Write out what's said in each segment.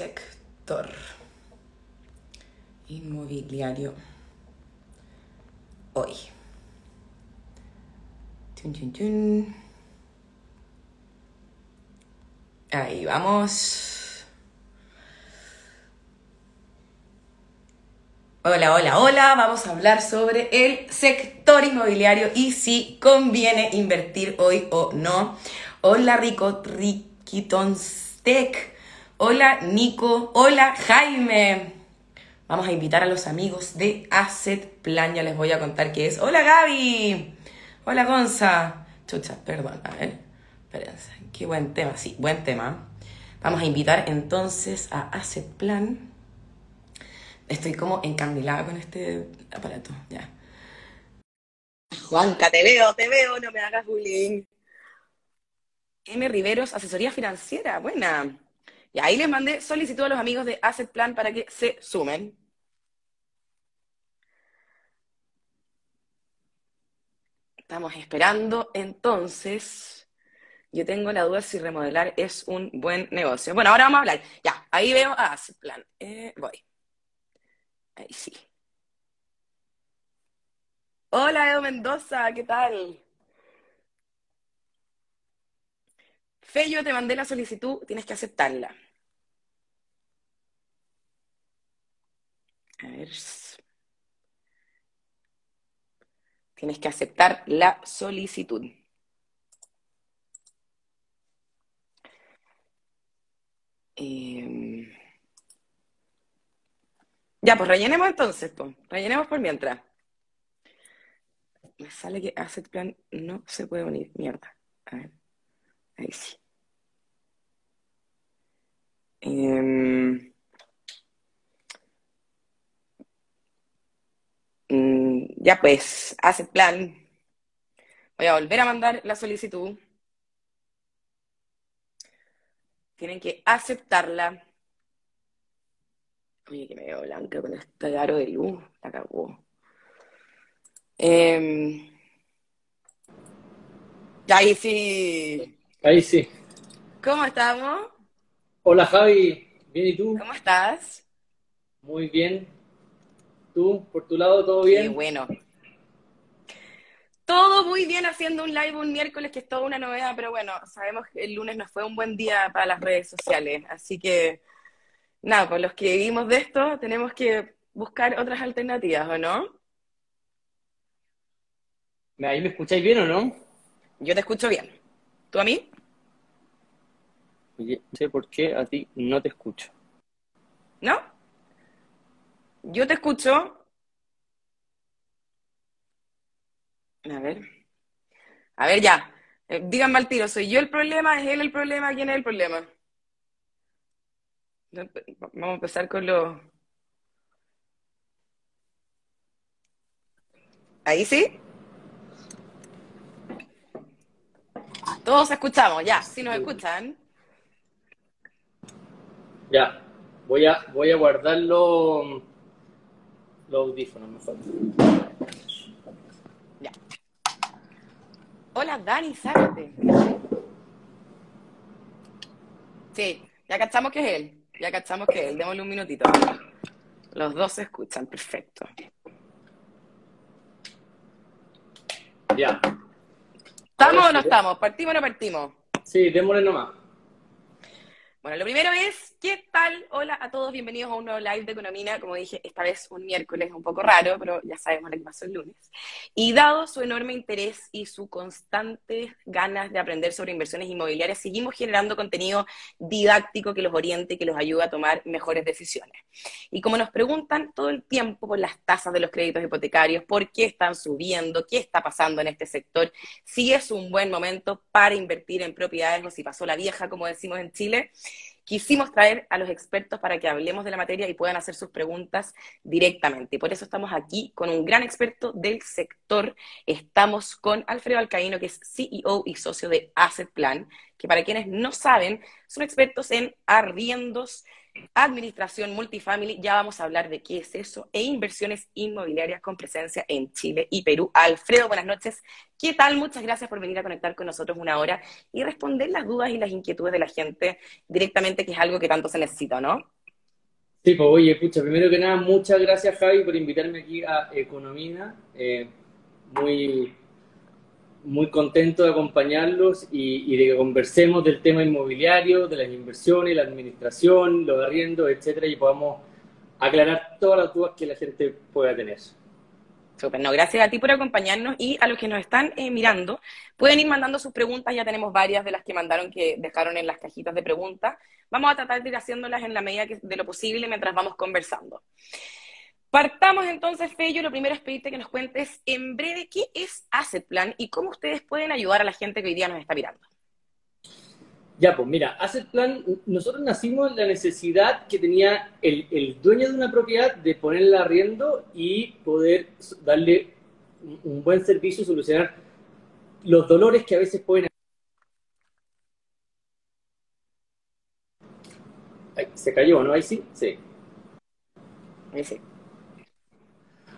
sector inmobiliario hoy. Chun, chun, chun. Ahí vamos. Hola, hola, hola. Vamos a hablar sobre el sector inmobiliario y si conviene invertir hoy o no. Hola, Rico Riquitonstek. Hola, Nico. Hola, Jaime. Vamos a invitar a los amigos de Asset Plan. Ya les voy a contar qué es. Hola, Gaby. Hola, Gonza. Chucha, perdón. A ver. Espérense. Qué buen tema. Sí, buen tema. Vamos a invitar entonces a Asset Plan. Estoy como encandilada con este aparato. Ya. Juanca, te veo, te veo. No me hagas bullying. M. Riveros, asesoría financiera. Buena. Y ahí les mandé solicitud a los amigos de Asset Plan para que se sumen. Estamos esperando entonces. Yo tengo la duda si remodelar es un buen negocio. Bueno, ahora vamos a hablar. Ya, ahí veo a Asset Plan. Eh, voy. Ahí sí. Hola, Edo Mendoza, ¿qué tal? Fe, te mandé la solicitud, tienes que aceptarla. A ver. Tienes que aceptar la solicitud. Eh, Ya, pues rellenemos entonces, pues. Rellenemos por mientras. Me sale que Asset Plan no se puede unir. Mierda. A ver. Ahí sí. Em, mm, ya pues, Asset Plan. Voy a volver a mandar la solicitud. Tienen que aceptarla. Oye, que me veo blanca con este aro de luz. La cagó. Em, ya ahí sí. Ahí sí. ¿Cómo estamos? Hola Javi, ¿bien y tú? ¿Cómo estás? Muy bien. ¿Tú, por tu lado, todo Qué bien? bueno. Todo muy bien haciendo un live un miércoles, que es toda una novedad, pero bueno, sabemos que el lunes no fue un buen día para las redes sociales, así que nada, pues los que vivimos de esto tenemos que buscar otras alternativas, ¿o no? ¿Ahí me escucháis bien o no? Yo te escucho bien. ¿Tú a mí? Oye, no sé por qué a ti no te escucho. ¿No? Yo te escucho. A ver. A ver, ya. Eh, díganme al tiro, ¿soy yo el problema? ¿Es él el problema? ¿Quién es el problema? Vamos a empezar con los... ¿Ahí sí? Todos escuchamos, ya. Si nos escuchan. Ya, voy a, voy a guardar los, los audífonos, me falta. Ya. Hola, Dani Zárate. Sí, ya cachamos que es él. Ya cachamos que es él. Démosle un minutito. Los dos se escuchan, perfecto. Ya. ¿Estamos o no estamos? ¿Partimos o no partimos? Sí, démosle nomás. Bueno, lo primero es, ¿qué tal? Hola a todos, bienvenidos a un nuevo live de Economía. Como dije, esta vez un miércoles un poco raro, pero ya sabemos lo que pasó el lunes. Y dado su enorme interés y su constante ganas de aprender sobre inversiones inmobiliarias, seguimos generando contenido didáctico que los oriente y que los ayude a tomar mejores decisiones. Y como nos preguntan todo el tiempo por las tasas de los créditos hipotecarios, por qué están subiendo, qué está pasando en este sector, si es un buen momento para invertir en propiedades o si pasó la vieja, como decimos en Chile, quisimos traer a los expertos para que hablemos de la materia y puedan hacer sus preguntas directamente. Y por eso estamos aquí con un gran experto del sector. Estamos con Alfredo Alcaíno, que es CEO y socio de Asset Plan, que para quienes no saben, son expertos en arriendos administración multifamily, ya vamos a hablar de qué es eso, e inversiones inmobiliarias con presencia en Chile y Perú. Alfredo, buenas noches. ¿Qué tal? Muchas gracias por venir a conectar con nosotros una hora y responder las dudas y las inquietudes de la gente directamente, que es algo que tanto se necesita, ¿no? Sí, pues oye, escucha, primero que nada, muchas gracias Javi por invitarme aquí a Economía. Eh, muy, muy contento de acompañarlos y, de que conversemos del tema inmobiliario, de las inversiones, la administración, los arriendos, etcétera, y podamos aclarar todas las dudas que la gente pueda tener. Super, no, gracias a ti por acompañarnos y a los que nos están eh, mirando, pueden ir mandando sus preguntas, ya tenemos varias de las que mandaron que dejaron en las cajitas de preguntas. Vamos a tratar de ir haciéndolas en la medida de lo posible mientras vamos conversando. Partamos entonces, Fello. Lo primero es pedirte que nos cuentes en breve qué es Asset Plan y cómo ustedes pueden ayudar a la gente que hoy día nos está mirando. Ya, pues mira, Asset Plan, nosotros nacimos la necesidad que tenía el, dueño de una propiedad de ponerla arriendo y poder darle un, buen servicio y solucionar los dolores que a veces pueden se cayó, ¿no? Ahí sí, sí. Ahí sí.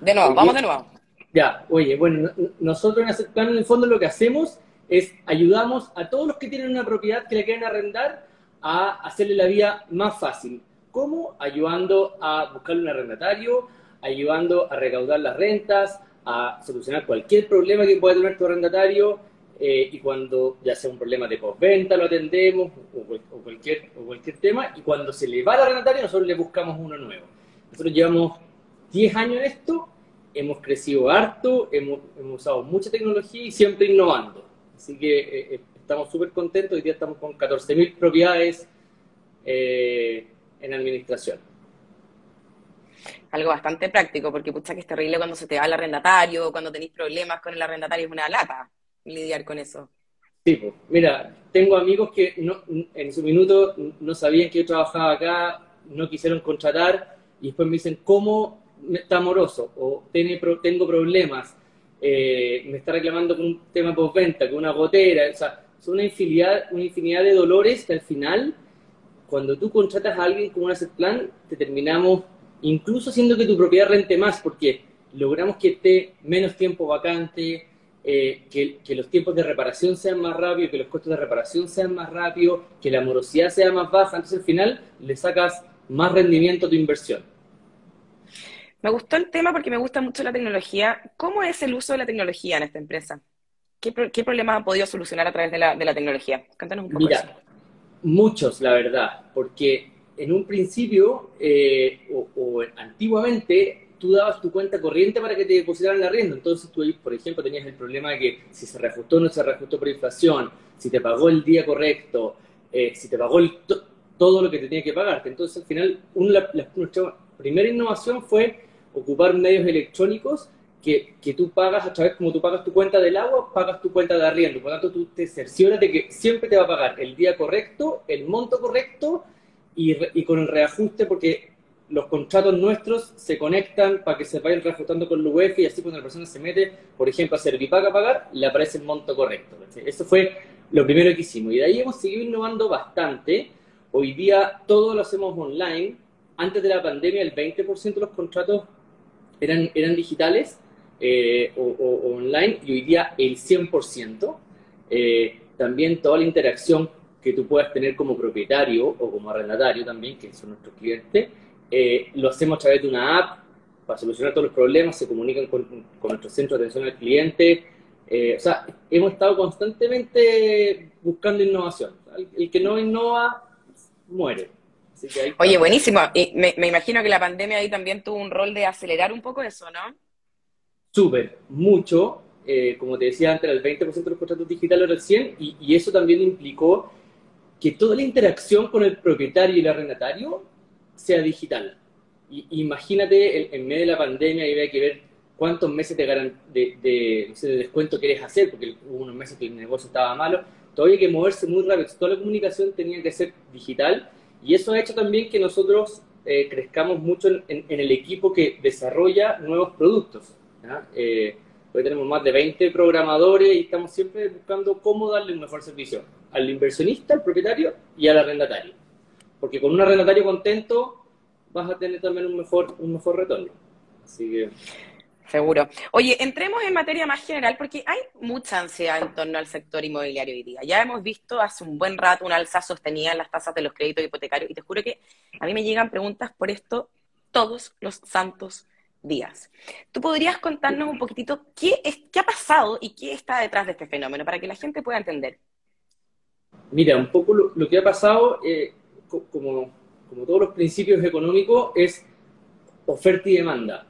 De nuevo, vamos de nuevo. Ya, oye, bueno, nosotros en Asset Plan en el fondo lo que hacemos es ayudamos a todos los que tienen una propiedad que le quieren arrendar a hacerle la vida más fácil. ¿Cómo? Ayudando a buscarle un arrendatario, ayudando a recaudar las rentas, a solucionar cualquier problema que pueda tener tu arrendatario eh, y cuando ya sea un problema de postventa lo atendemos o, cualquier, o cualquier tema y cuando se le va al arrendatario nosotros le buscamos uno nuevo. Nosotros llevamos 10 años en esto, hemos crecido harto, hemos, usado mucha tecnología y siempre innovando. Así que eh, eh, estamos súper contentos, hoy día estamos con 14.000 propiedades eh, en administración. Algo bastante práctico, porque pucha que es terrible cuando se te va el arrendatario, cuando tenéis problemas con el arrendatario, es una lata lidiar con eso. Sí, pues, mira, tengo amigos que en su minuto no sabían que yo trabajaba acá, no quisieron contratar y después me dicen, ¿cómo está amoroso o tiene, tengo problemas, eh, me está reclamando con un tema postventa, con una gotera, o sea, son una infinidad, una infinidad de dolores que al final, cuando tú contratas a alguien con un asset plan, te terminamos incluso haciendo que tu propiedad rente más, porque logramos que esté menos tiempo vacante, eh, que, que, los tiempos de reparación sean más rápidos, que los costos de reparación sean más rápidos, que la morosidad sea más baja, entonces al final le sacas más rendimiento a tu inversión. Me gustó el tema porque me gusta mucho la tecnología. ¿Cómo es el uso de la tecnología en esta empresa? ¿Qué, problemas han podido solucionar a través de la, tecnología? Cuéntanos un poco Mira, muchos, la verdad, porque en un principio eh, o, antiguamente tú dabas tu cuenta corriente para que te depositaran la rienda. Entonces tú, por ejemplo, tenías el problema de que si se reajustó o no se reajustó por inflación, si te pagó el día correcto, eh, si te pagó todo lo que te tenía que pagarte. Entonces, al final, una, la, nuestra primera innovación fue ocupar medios electrónicos que, que, tú pagas a través, como tú pagas tu cuenta del agua, pagas tu cuenta de arriendo. Por lo tanto, tú te cercioras de que siempre te va a pagar el día correcto, el monto correcto y, y con el reajuste, porque los contratos nuestros se conectan para que se vayan reajustando con la UEF y así cuando la persona se mete, por ejemplo, a Servipaga a pagar, le aparece el monto correcto. Eso fue lo primero que hicimos. Y de ahí hemos seguido innovando bastante. Hoy día todo lo hacemos online. Antes de la pandemia, el 20% de los contratos eran, eran digitales eh, o, online y hoy día el 100%. Eh, también toda la interacción que tú puedas tener como propietario o como arrendatario también, que son nuestros clientes, eh, lo hacemos a través de una app para solucionar todos los problemas, se comunican con, con nuestro centro de atención al cliente. o sea, hemos estado constantemente buscando innovación. el que no innova, muere. Oye, buenísimo. Y me, imagino que la pandemia ahí también tuvo un rol de acelerar un poco eso, ¿no? Súper, mucho. Eh, como te decía antes, el 20% de los contratos digitales era el 100%, y, eso también implicó que toda la interacción con el propietario y el arrendatario sea digital. Y, imagínate, en, medio de la pandemia, había que ver cuántos meses de, de, de, de descuento quieres hacer, porque hubo unos meses que el negocio estaba malo. Todavía hay que moverse muy rápido. Toda la comunicación tenía que ser digital y eso ha hecho también que nosotros eh, crezcamos mucho en, el equipo que desarrolla nuevos productos. Eh, hoy tenemos más de 20 programadores y estamos siempre buscando cómo darle un mejor servicio al inversionista, al propietario y al arrendatario. porque con un arrendatario contento vas a tener también un mejor, un mejor retorno. Así que... Seguro. Oye, entremos en materia más general porque hay mucha ansiedad en torno al sector inmobiliario hoy día. Ya hemos visto hace un buen rato una alza sostenida en las tasas de los créditos hipotecarios y te juro que a mí me llegan preguntas por esto todos los santos días. ¿Tú podrías contarnos un poquitito qué, es, qué ha pasado y qué está detrás de este fenómeno para que la gente pueda entender? Mira, un poco lo, que ha pasado, eh, como, como todos los principios económicos, es oferta y demanda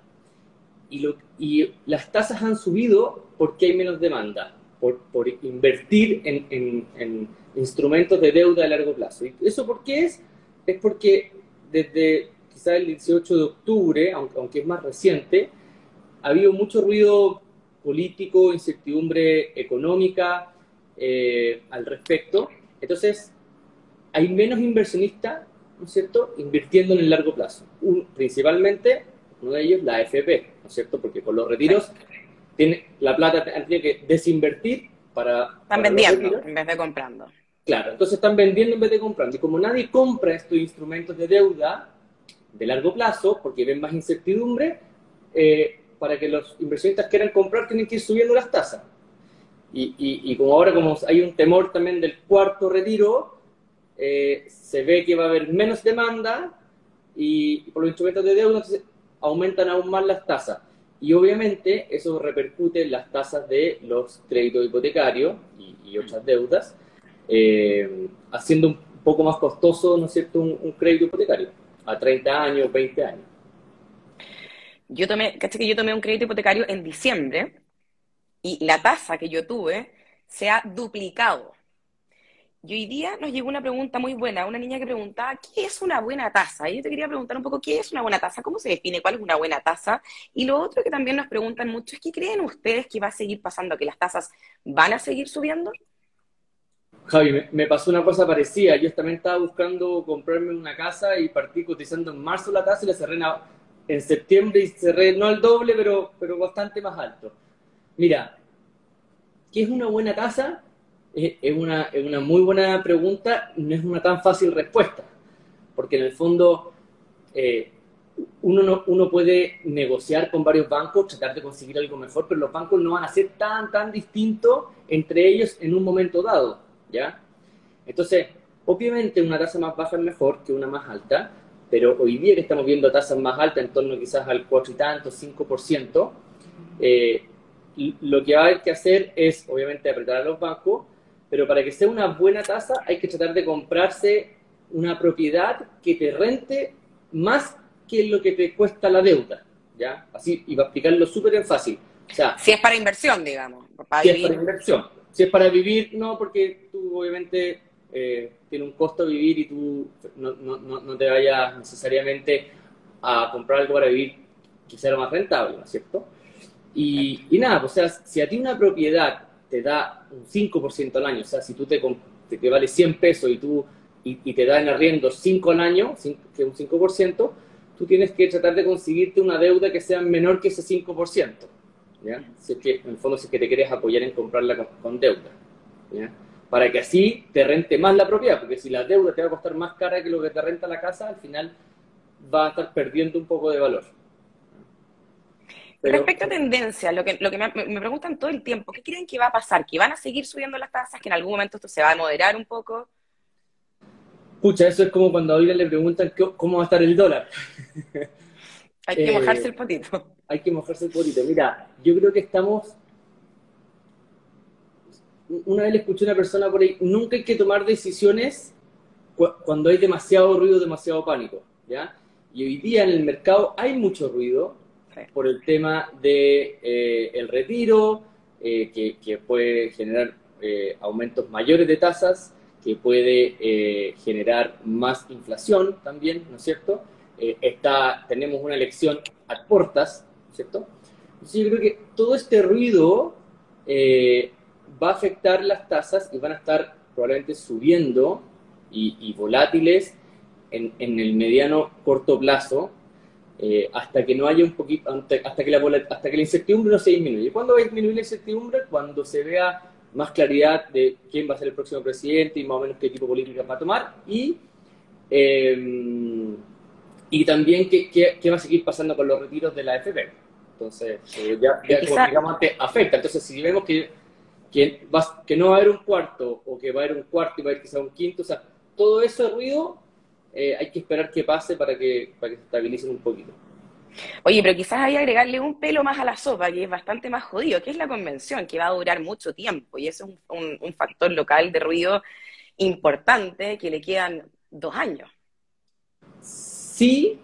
y, las tasas han subido porque hay menos demanda, por, invertir en, instrumentos de deuda a largo plazo. ¿Y eso por qué es? Es porque desde quizás el 18 de octubre, aunque, es más reciente, ha habido mucho ruido político, incertidumbre económica eh, al respecto. Entonces, hay menos inversionistas, ¿no es cierto?, invirtiendo en el largo plazo. principalmente uno de ellos la AFP, ¿no es cierto? Porque con los retiros tiene, la plata tiene que desinvertir para... Están vendiendo en vez de comprando. Claro, entonces están vendiendo en vez de comprando. Y como nadie compra estos instrumentos de deuda de largo plazo, porque ven más incertidumbre, eh, para que los inversionistas quieran comprar tienen que ir subiendo las tasas. Y, y, como ahora como hay un temor también del cuarto retiro, eh, se ve que va a haber menos demanda y, por los instrumentos de deuda, entonces aumentan aún más las tasas. Y obviamente eso repercute en las tasas de los créditos hipotecarios y, otras deudas, eh, haciendo un poco más costoso, ¿no es cierto?, un, crédito hipotecario a 30 años, 20 años. Yo tomé, caché que yo tomé un crédito hipotecario en diciembre y la tasa que yo tuve se ha duplicado. Y hoy día nos llegó una pregunta muy buena, una niña que preguntaba, ¿qué es una buena tasa? Y yo te quería preguntar un poco, ¿qué es una buena tasa? ¿Cómo se define cuál es una buena tasa? Y lo otro que también nos preguntan mucho es, ¿qué creen ustedes que va a seguir pasando? ¿Que las tasas van a seguir subiendo? Javi, me, pasó una cosa parecida. Yo también estaba buscando comprarme una casa y partí cotizando en marzo la tasa y la cerré en, septiembre y cerré no al doble, pero, pero bastante más alto. Mira, ¿qué es una buena tasa? Es una, es una muy buena pregunta, no es una tan fácil respuesta, porque en el fondo eh, uno, no, uno puede negociar con varios bancos, tratar de conseguir algo mejor, pero los bancos no van a ser tan, tan distintos entre ellos en un momento dado, ¿ya? Entonces, obviamente una tasa más baja es mejor que una más alta, pero hoy día que estamos viendo tasas más altas, en torno quizás al 4 y tanto, 5%, eh, lo que va a haber que hacer es, obviamente, apretar a los bancos, pero para que sea una buena tasa hay que tratar de comprarse una propiedad que te rente más que lo que te cuesta la deuda, ¿ya? Así, y va a explicarlo súper en fácil. O sea, si es para inversión, digamos. si es para inversión. Si es para vivir, no, porque tú obviamente eh, tiene un costo vivir y tú no, no, no, te vayas necesariamente a comprar algo para vivir que sea lo más rentable, ¿no es cierto? Y, y nada, pues, o sea, si a ti una propiedad te da un 5% al año, o sea, si tú te, te, vale 100 pesos y, tú, y, te da en arriendo 5 al año, que es un 5%, tú tienes que tratar de conseguirte una deuda que sea menor que ese 5%, ¿ya? Si es que, en el fondo, si es que te quieres apoyar en comprarla con, deuda, ¿ya? Para que así te rente más la propiedad, porque si la deuda te va a costar más cara que lo que te renta la casa, al final va a estar perdiendo un poco de valor. Respecto a tendencia, lo que, lo que me, preguntan todo el tiempo, ¿qué creen que va a pasar? ¿Que van a seguir subiendo las tasas? ¿Que en algún momento esto se va a moderar un poco? Pucha, eso es como cuando a Oila le preguntan cómo va a estar el dólar. Hay que mojarse el potito. Hay que mojarse el potito. Mira, yo creo que estamos... Una vez le escuché a una persona por ahí, nunca hay que tomar decisiones cuando hay demasiado ruido, demasiado pánico, ¿ya? Y hoy día en el mercado hay mucho ruido, por el tema de eh, el retiro, eh, que, puede generar eh, aumentos mayores de tasas, que puede generar más inflación también, ¿no es cierto? está, tenemos una elección a portas, ¿cierto? Entonces yo creo que todo este ruido va a afectar las tasas y van a estar probablemente subiendo y, volátiles en, en, el mediano corto plazo, eh, hasta que no haya un poquito, hasta que, la, hasta que la incertidumbre no se disminuye. ¿Cuándo va a disminuir la incertidumbre? Cuando se vea más claridad de quién va a ser el próximo presidente y más o menos qué tipo de política va a tomar y Eh, y también qué, qué, va a seguir pasando con los retiros de la FP. Entonces, eh, ya, ya digamos, afecta. Entonces, si vemos que, que, va, que no va a haber un cuarto o que va a haber un cuarto y va a haber quizá un quinto, o sea, todo ese ruido eh, hay que esperar que pase para que, para que se estabilicen un poquito. Oye, pero quizás hay que agregarle un pelo más a la sopa, que es bastante más jodido, que es la convención, que va a durar mucho tiempo, y eso es un, un, factor local de ruido importante que le quedan dos años. Sí,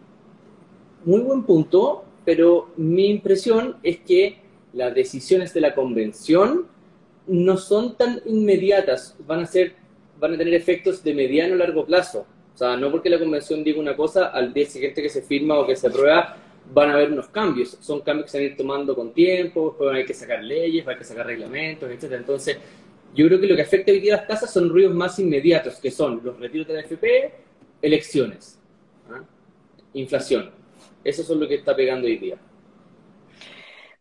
muy buen punto, pero mi impresión es que las decisiones de la convención no son tan inmediatas, van a ser, van a tener efectos de mediano a largo plazo. O sea, no porque la convención diga una cosa, al día siguiente que se firma o que se aprueba, van a haber unos cambios. Son cambios que se van a ir tomando con tiempo, después hay que sacar leyes, hay que sacar reglamentos, etc. Entonces, yo creo que lo que afecta hoy día a las casas son ruidos más inmediatos, que son los retiros de la FP, elecciones, ¿ah? inflación. Eso es lo que está pegando hoy día.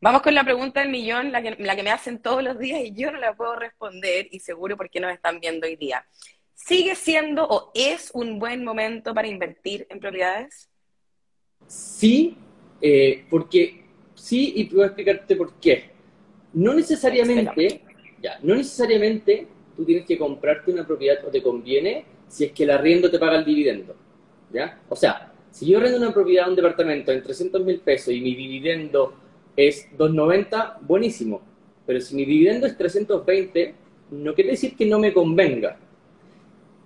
Vamos con la pregunta del millón, la que, la que me hacen todos los días y yo no la puedo responder y seguro porque nos están viendo hoy día. ¿Sigue siendo o es un buen momento para invertir en propiedades? Sí, eh, porque sí, y voy a explicarte por qué. No necesariamente, ya, no necesariamente tú tienes que comprarte una propiedad o te conviene si es que el arriendo te paga el dividendo. ¿Ya? O sea, si yo rendo una propiedad, un departamento en 300 mil pesos y mi dividendo es 290, buenísimo. Pero si mi dividendo es 320, no quiere decir que no me convenga.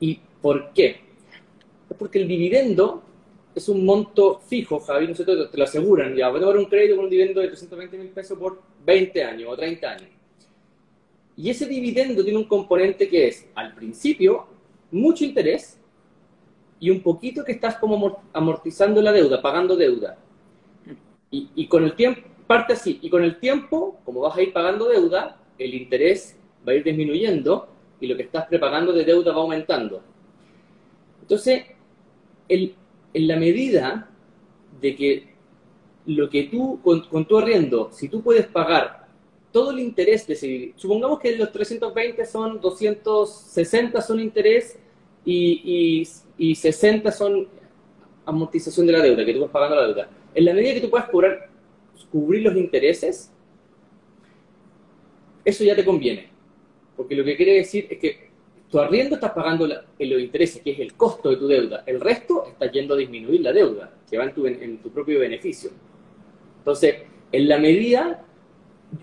¿Y por qué? Porque el dividendo es un monto fijo, Javi, no sé, te, te lo aseguran, ya, voy a dar un crédito con un dividendo de 320 mil pesos por 20 años o 30 años. Y ese dividendo tiene un componente que es, al principio, mucho interés y un poquito que estás como amortizando la deuda, pagando deuda. Y, y, con el tiempo, parte así, y con el tiempo, como vas a ir pagando deuda, el interés va a ir disminuyendo y lo que estás prepagando de deuda va aumentando. Entonces, el, en la medida de que lo que tú, con, tu arriendo, si tú puedes pagar todo el interés de ese, supongamos que los 320 son 260 son interés y, y, 60 son amortización de la deuda, que tú vas pagando la deuda. En la medida que tú puedas cobrar, cubrir los intereses, eso ya te conviene. Porque lo que quiere decir es que tu arriendo estás pagando los intereses, que es el costo de tu deuda. El resto está yendo a disminuir la deuda, que va en tu, en tu propio beneficio. Entonces, en la medida,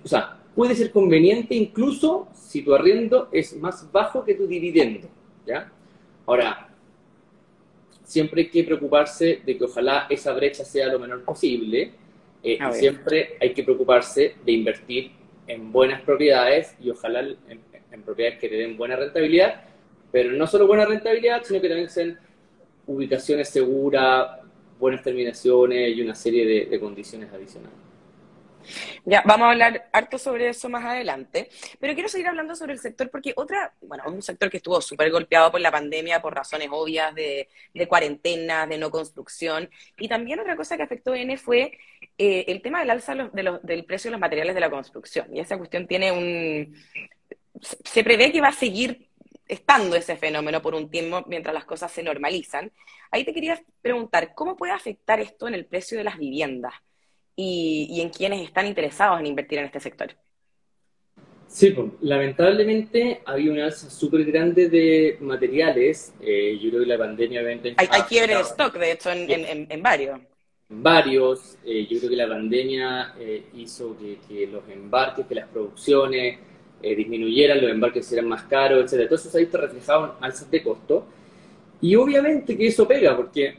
o sea, puede ser conveniente incluso si tu arriendo es más bajo que tu dividendo. ¿ya? Ahora, siempre hay que preocuparse de que ojalá esa brecha sea lo menor posible. Eh, y siempre hay que preocuparse de invertir en buenas propiedades y ojalá en propiedades que te den buena rentabilidad, pero no solo buena rentabilidad, sino que también sean ubicaciones seguras, buenas terminaciones y una serie de, condiciones adicionales. Ya, vamos a hablar harto sobre eso más adelante, pero quiero seguir hablando sobre el sector porque otra, bueno, un sector que estuvo súper golpeado por la pandemia por razones obvias de, cuarentena, de no construcción, y también otra cosa que afectó N fue eh, el tema del alza del precio de los materiales de la construcción, y esa cuestión tiene un, se prevé que va a seguir estando ese fenómeno por un tiempo mientras las cosas se normalizan. Ahí te quería preguntar, ¿cómo puede afectar esto en el precio de las viviendas y, en quienes están interesados en invertir en este sector? Sí, pues, lamentablemente había una alza súper grande de materiales. Eh, yo creo que la pandemia obviamente... Hay, hay quiebre de stock, de hecho, en, varios. Varios. Eh, yo creo que la pandemia eh, hizo que, los embarques, que las producciones, eh, disminuyeran, los embarques eran más caros, etc. Entonces ahí te reflejaban alzas de costo. Y obviamente que eso pega, porque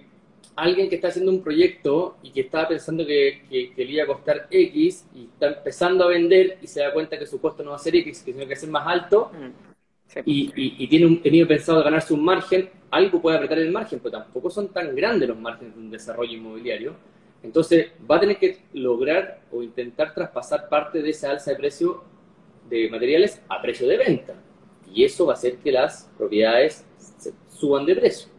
alguien que está haciendo un proyecto y que estaba pensando que, que, le iba a costar X y está empezando a vender y se da cuenta que su costo no va a ser X, que tiene que ser más alto, mm, y, y, tiene un, tenido pensado ganarse un margen, algo puede apretar el margen, pero tampoco son tan grandes los márgenes de un desarrollo inmobiliario. Entonces va a tener que lograr o intentar traspasar parte de esa alza de precio de materiales a precio de venta. Y eso va a hacer que las propiedades suban de precio.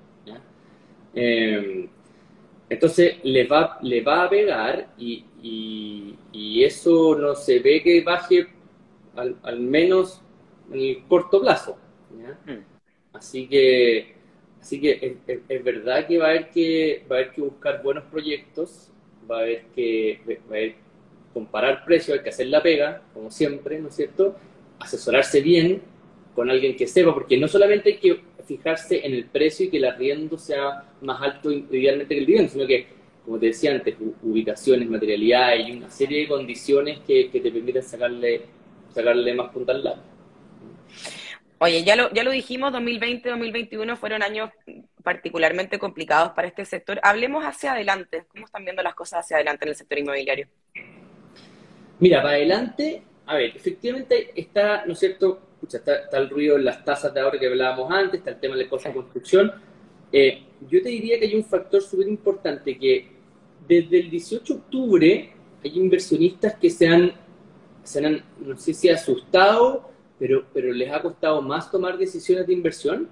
Em, entonces le va, le va a pegar y, y, eso no se ve que baje al, al menos en el corto plazo. Mm. Así que Así que es, verdad que va a, haber que va a haber que buscar buenos proyectos, va a haber que va a haber comparar precios, hay que hacer la pega, como siempre, ¿no es cierto? Asesorarse bien con alguien que sepa, porque no solamente hay que fijarse en el precio y que el arriendo sea más alto idealmente que el dividendo, sino que, como te decía antes, ubicaciones, materialidad y una serie de condiciones que, te permiten sacarle, sacarle más punta al lado. Oye, ya lo, ya lo dijimos, 2020-2021 fueron años particularmente complicados para este sector. Hablemos hacia adelante. ¿Cómo están viendo las cosas hacia adelante en el sector inmobiliario? Mira, para adelante, a ver, efectivamente está, ¿no es cierto? está, el ruido en las tasas de ahora que hablábamos antes, está el tema del costo de construcción. Eh, yo te diría que hay un factor súper importante que desde el 18 de octubre hay inversionistas que se han, se han no sé si asustado, pero, pero les ha costado más tomar decisiones de inversión.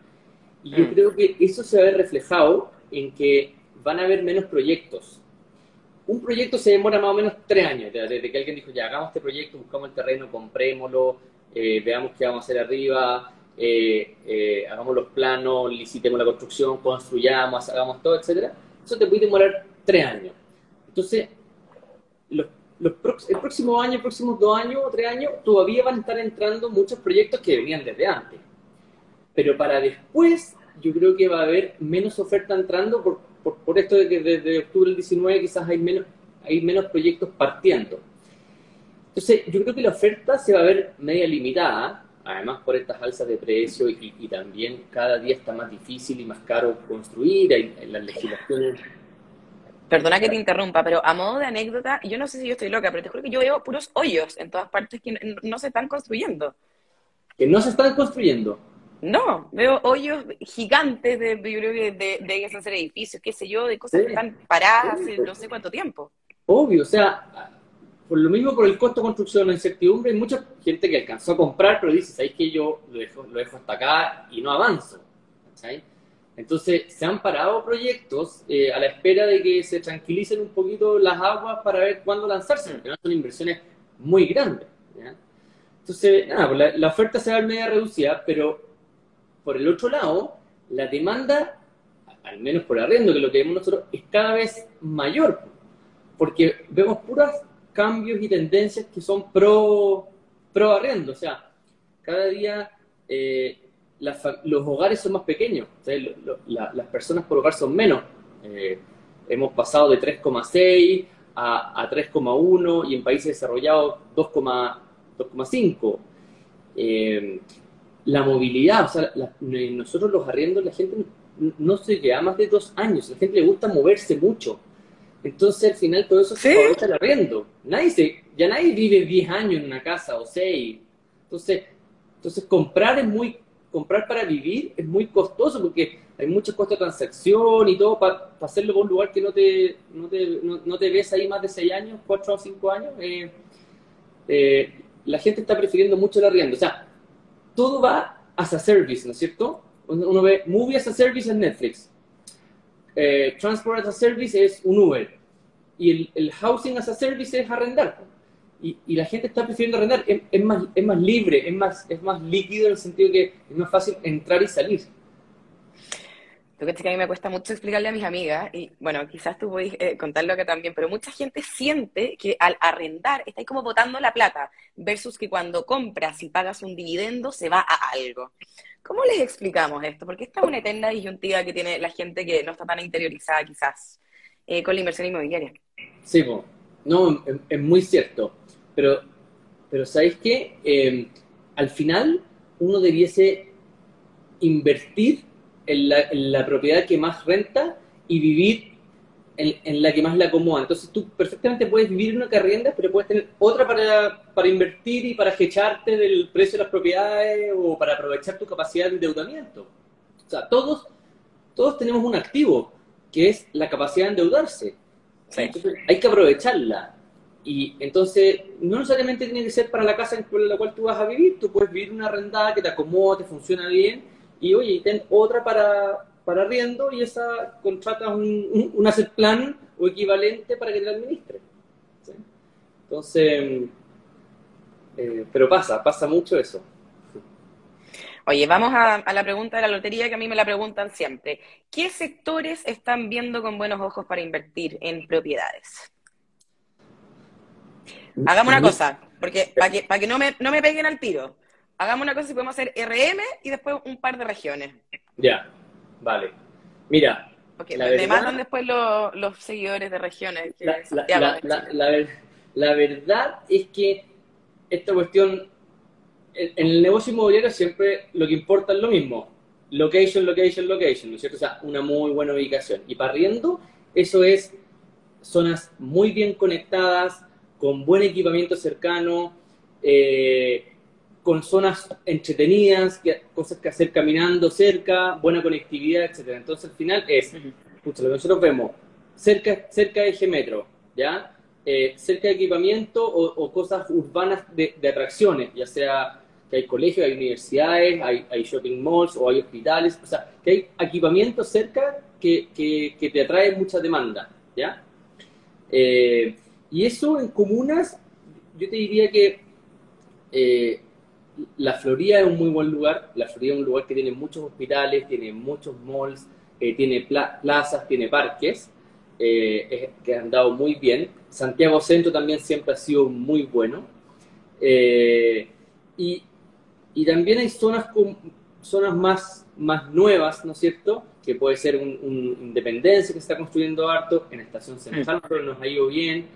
Y yo mm. creo que eso se va a ver reflejado en que van a haber menos proyectos un proyecto se demora más o menos tres años, desde que alguien dijo, ya, hagamos este proyecto, buscamos el terreno, comprémoslo, eh, veamos qué vamos a hacer arriba, eh, eh, hagamos los planos, licitemos la construcción, construyamos, hagamos todo, etcétera. Eso te puede demorar tres años. Entonces, los, el próximo año, próximos dos años o tres años, todavía van a estar entrando muchos proyectos que venían desde antes. Pero para después, yo creo que va a haber menos oferta entrando por, por, esto de que desde octubre del 19 quizás hay menos, hay menos proyectos partiendo. Entonces, yo creo que la oferta se va a ver media limitada, además por estas alzas de precio y, también cada día está más difícil y más caro construir en, las legislaciones. Perdona que te interrumpa, pero a modo de anécdota, yo no sé si yo estoy loca, pero te juro que yo veo puros hoyos en todas partes que no se están construyendo. Que no se están construyendo. No, veo hoyos gigantes de, yo creo que de, de hacer edificios, qué sé yo, de cosas que están paradas hace no sé cuánto tiempo. Obvio, o sea, por lo mismo por el costo de construcción, la incertidumbre, hay mucha gente que alcanzó a comprar, pero dice, ¿sabes que yo lo dejo, lo dejo hasta acá y no avanzo? Entonces, se han parado proyectos eh, a la espera de que se tranquilicen un poquito las aguas para ver cuándo lanzarse, porque no son inversiones muy grandes. Entonces, nada, pues la, oferta se va a ver media reducida, pero por el otro lado, la demanda, al menos por arriendo, que lo que vemos nosotros, es cada vez mayor, porque vemos puros cambios y tendencias que son pro, pro arriendo, o sea, cada día eh, los hogares son más pequeños, las personas por hogar son menos. Eh, hemos pasado de 3,6 a, a 3,1 y en países desarrollados 2,5 la movilidad, o sea, nosotros los arriendos, la gente no se queda más de dos años, la gente le gusta moverse mucho. Entonces, al final, todo eso se aprovecha el arriendo. Nadie se, ya nadie vive 10 años en una casa o 6. Entonces, entonces, comprar es muy, comprar para vivir es muy costoso porque hay mucho costo de transacción y todo para hacerlo en un lugar que no te, no te, no, te ves ahí más de 6 años, 4 o 5 años. Eh, eh, la gente está prefiriendo mucho el arriendo. O sea, todo va as a service, ¿no es cierto? Uno, ve movie as a service en Netflix, eh, transport as a service es un Uber, y el, housing as a service es arrendar. Y, y la gente está prefiriendo arrendar, es, más, es más libre, es más, es más líquido en el sentido que es más fácil entrar y salir. Tú que a mí me cuesta mucho explicarle a mis amigas, y bueno, quizás tú puedes eh, contarlo acá también, pero mucha gente siente que al arrendar ahí como botando la plata, versus que cuando compras y pagas un dividendo se va a algo. ¿Cómo les explicamos esto? Porque esta es una eterna disyuntiva que tiene la gente que no está tan interiorizada quizás eh, con la inversión inmobiliaria. Sí, no, es, muy cierto, pero, pero ¿sabéis qué? Eh, al final uno debiese invertir en la, propiedad que más renta y vivir en, la que más la acomoda. Entonces tú perfectamente puedes vivir en una que arriendas, pero puedes tener otra para, para invertir y para echarte del precio de las propiedades o para aprovechar tu capacidad de endeudamiento. O sea, todos, todos tenemos un activo, que es la capacidad de endeudarse. Entonces, hay que aprovecharla. Y entonces, no necesariamente tiene que ser para la casa en la cual tú vas a vivir. Tú puedes vivir una arrendada que te acomoda, te funciona bien y oye, ten otra para, para arriendo y esa contrata un, un, asset plan o equivalente para que te la administre. Entonces, eh, pero pasa, pasa mucho eso. Oye, vamos a, la pregunta de la lotería que a mí me la preguntan siempre. ¿Qué sectores están viendo con buenos ojos para invertir en propiedades? Hagamos una cosa, porque para que, para que no, me, no me peguen al tiro. Hagamos una cosa si podemos hacer RM y después un par de regiones. Ya, vale. Mira. me matan después los, seguidores de regiones. la verdad es que esta cuestión en el negocio inmobiliario siempre lo que importa es lo mismo. Location, location, location, ¿no es cierto? O sea, una muy buena ubicación. Y parriendo, eso es zonas muy bien conectadas, con buen equipamiento cercano, eh, con zonas entretenidas, cosas que hacer caminando cerca, buena conectividad, etc. Entonces, al final es, escucha, lo que nosotros vemos, cerca, cerca de eje metro, ¿ya? Eh, cerca de equipamiento o, cosas urbanas de, de, atracciones, ya sea que hay colegios, hay universidades, hay, shopping malls o hay hospitales, o sea, que hay equipamiento cerca que, que, te atrae mucha demanda, ¿ya? Eh, y eso en comunas, yo te diría que eh, la Florida es un muy buen lugar, la Florida es un lugar que tiene muchos hospitales, tiene muchos malls, eh, tiene plazas, tiene parques, que han dado muy bien. Santiago Centro también siempre ha sido muy bueno. y, y también hay zonas, con, zonas más, más nuevas, ¿no es cierto? Que puede ser un, Independencia que se está construyendo harto, en Estación Central, pero nos ha ido bien.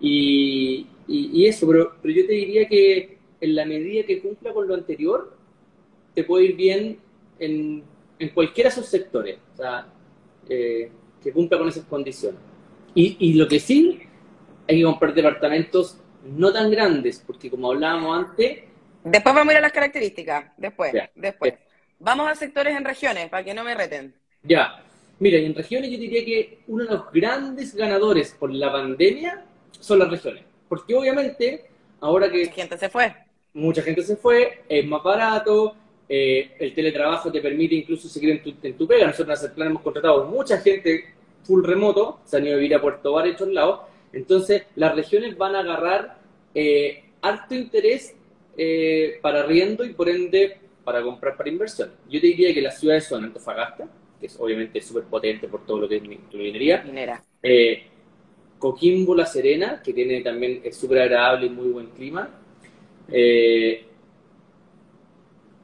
Y, y, eso, pero, pero yo te diría que en la medida que cumpla con lo anterior, te puede ir bien en, en cualquiera de esos sectores, o sea, eh, que cumpla con esas condiciones. Y, y, lo que sí, hay que comprar departamentos no tan grandes, porque como hablábamos antes, Después vamos a ir a las características. Después, después. Vamos a sectores en regiones, para que no me reten. Ya. Mira, en regiones yo diría que uno de los grandes ganadores por la pandemia son las regiones. Porque obviamente, ahora que... Mucha gente se fue. Mucha gente se fue, es más barato, eh, el teletrabajo te permite incluso seguir en tu, en tu pega. Nosotros en hemos contratado mucha gente full remoto, se han ido a vivir a Puerto Bar y otros lados. Entonces, las regiones van a agarrar eh, harto interés eh, para riendo y por ende para comprar para inversión. Yo te diría que las ciudades son Antofagasta, que es obviamente súper potente por todo lo que es minería. Minera. Eh, Coquimbo, La Serena, que tiene también es súper agradable y muy buen clima. Eh,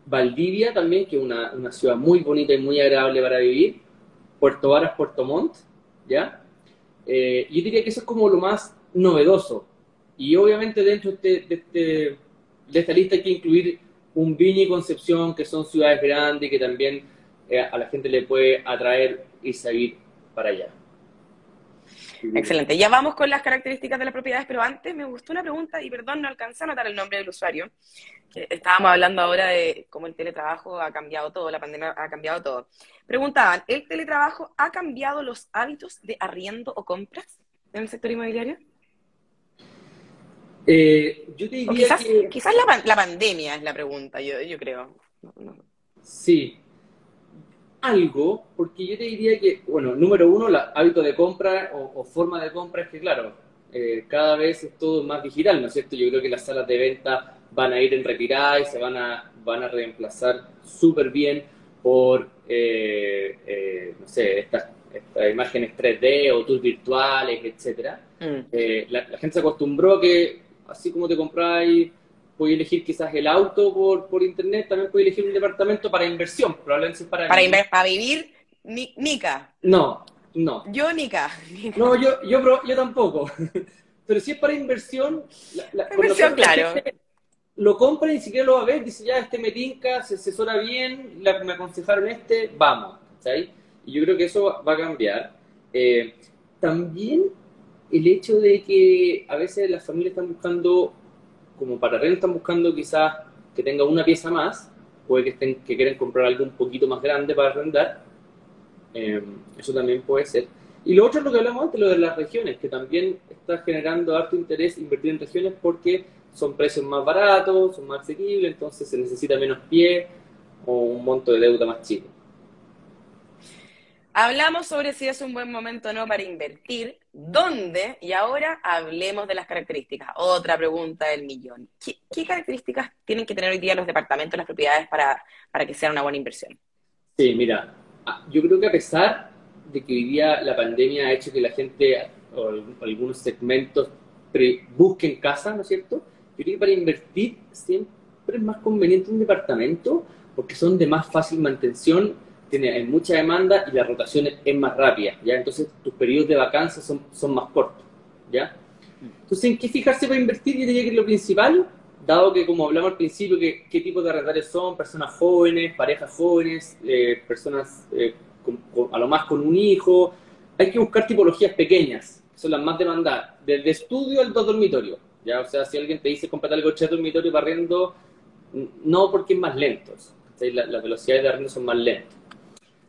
Valdivia también, que es una, una, ciudad muy bonita y muy agradable para vivir. Puerto Varas, Puerto Montt, ¿ya? yo diría que eso es como lo más novedoso. Y obviamente dentro de este, de este de esta lista hay que incluir un Viña y Concepción, que son ciudades grandes y que también eh, a la gente le puede atraer y salir para allá. Excelente. Ya vamos con las características de las propiedades, pero antes me gustó una pregunta y perdón, no alcancé a notar el nombre del usuario. Estábamos hablando ahora de cómo el teletrabajo ha cambiado todo, la pandemia ha cambiado todo. Preguntaban, ¿el teletrabajo ha cambiado los hábitos de arriendo o compras en el sector inmobiliario? Eh, yo te diría quizás, que... quizás la, pandemia es la pregunta, yo, yo creo. Sí, algo, porque yo te diría que, bueno, número uno, el hábito de compra o, forma de compra es que, claro, eh, cada vez es todo más digital, ¿no es cierto? Yo creo que las salas de venta van a ir en retirada y se van a, van a reemplazar súper bien por, eh, no sé, estas, imágenes 3D o tours virtuales, etcétera. Mm. la, la, gente se acostumbró a que así como te compráis, puedes elegir quizás el auto por, por internet, también puedes elegir un departamento para inversión, probablemente para... Para, para vivir, ni, Nica. No, no. Yo Nica. No, yo, yo, yo tampoco. Pero si es para inversión... La, inversión, claro. Lo compra y ni siquiera lo va a ver, dice, ya, este me tinca, se asesora bien, me aconsejaron este, vamos. ¿sabes? Y yo creo que eso va a cambiar. Eh, también el hecho de que a veces las familias están buscando, como para renta, están buscando quizás que tenga una pieza más, puede que, estén, que quieran comprar algo un poquito más grande para arrendar, eh, eso también puede ser. Y lo otro es lo que hablamos antes, lo de las regiones, que también está generando harto interés invertir en regiones porque son precios más baratos, son más asequibles, entonces se necesita menos pie o un monto de deuda más chico. Hablamos sobre si es un buen momento o no para invertir, dónde, y ahora hablemos de las características. Otra pregunta del millón. ¿Qué, características tienen que tener hoy día los departamentos, las propiedades para, para que sea una buena inversión? Sí, mira, ah, yo creo que a pesar de que hoy día la pandemia ha hecho que la gente o algunos segmentos busquen casa, ¿no es cierto? Yo creo que para invertir siempre es más conveniente un departamento porque son de más fácil mantención tiene mucha demanda y la rotación es más rápida, ¿ya? Entonces tus periodos de vacancia son, son más cortos, ¿ya? Entonces, ¿en qué fijarse para invertir? Yo diría que lo principal, dado que como hablamos al principio, que, qué tipo de arrendatarios son, personas jóvenes, parejas jóvenes, eh, personas eh, a lo más con un hijo, hay que buscar tipologías pequeñas, que son las más demandadas, desde estudio al dos dormitorio, ¿ya? O sea, si alguien te dice comprar algo de dormitorio barriendo, no porque es más lento, las velocidades de arrendo son más lentas.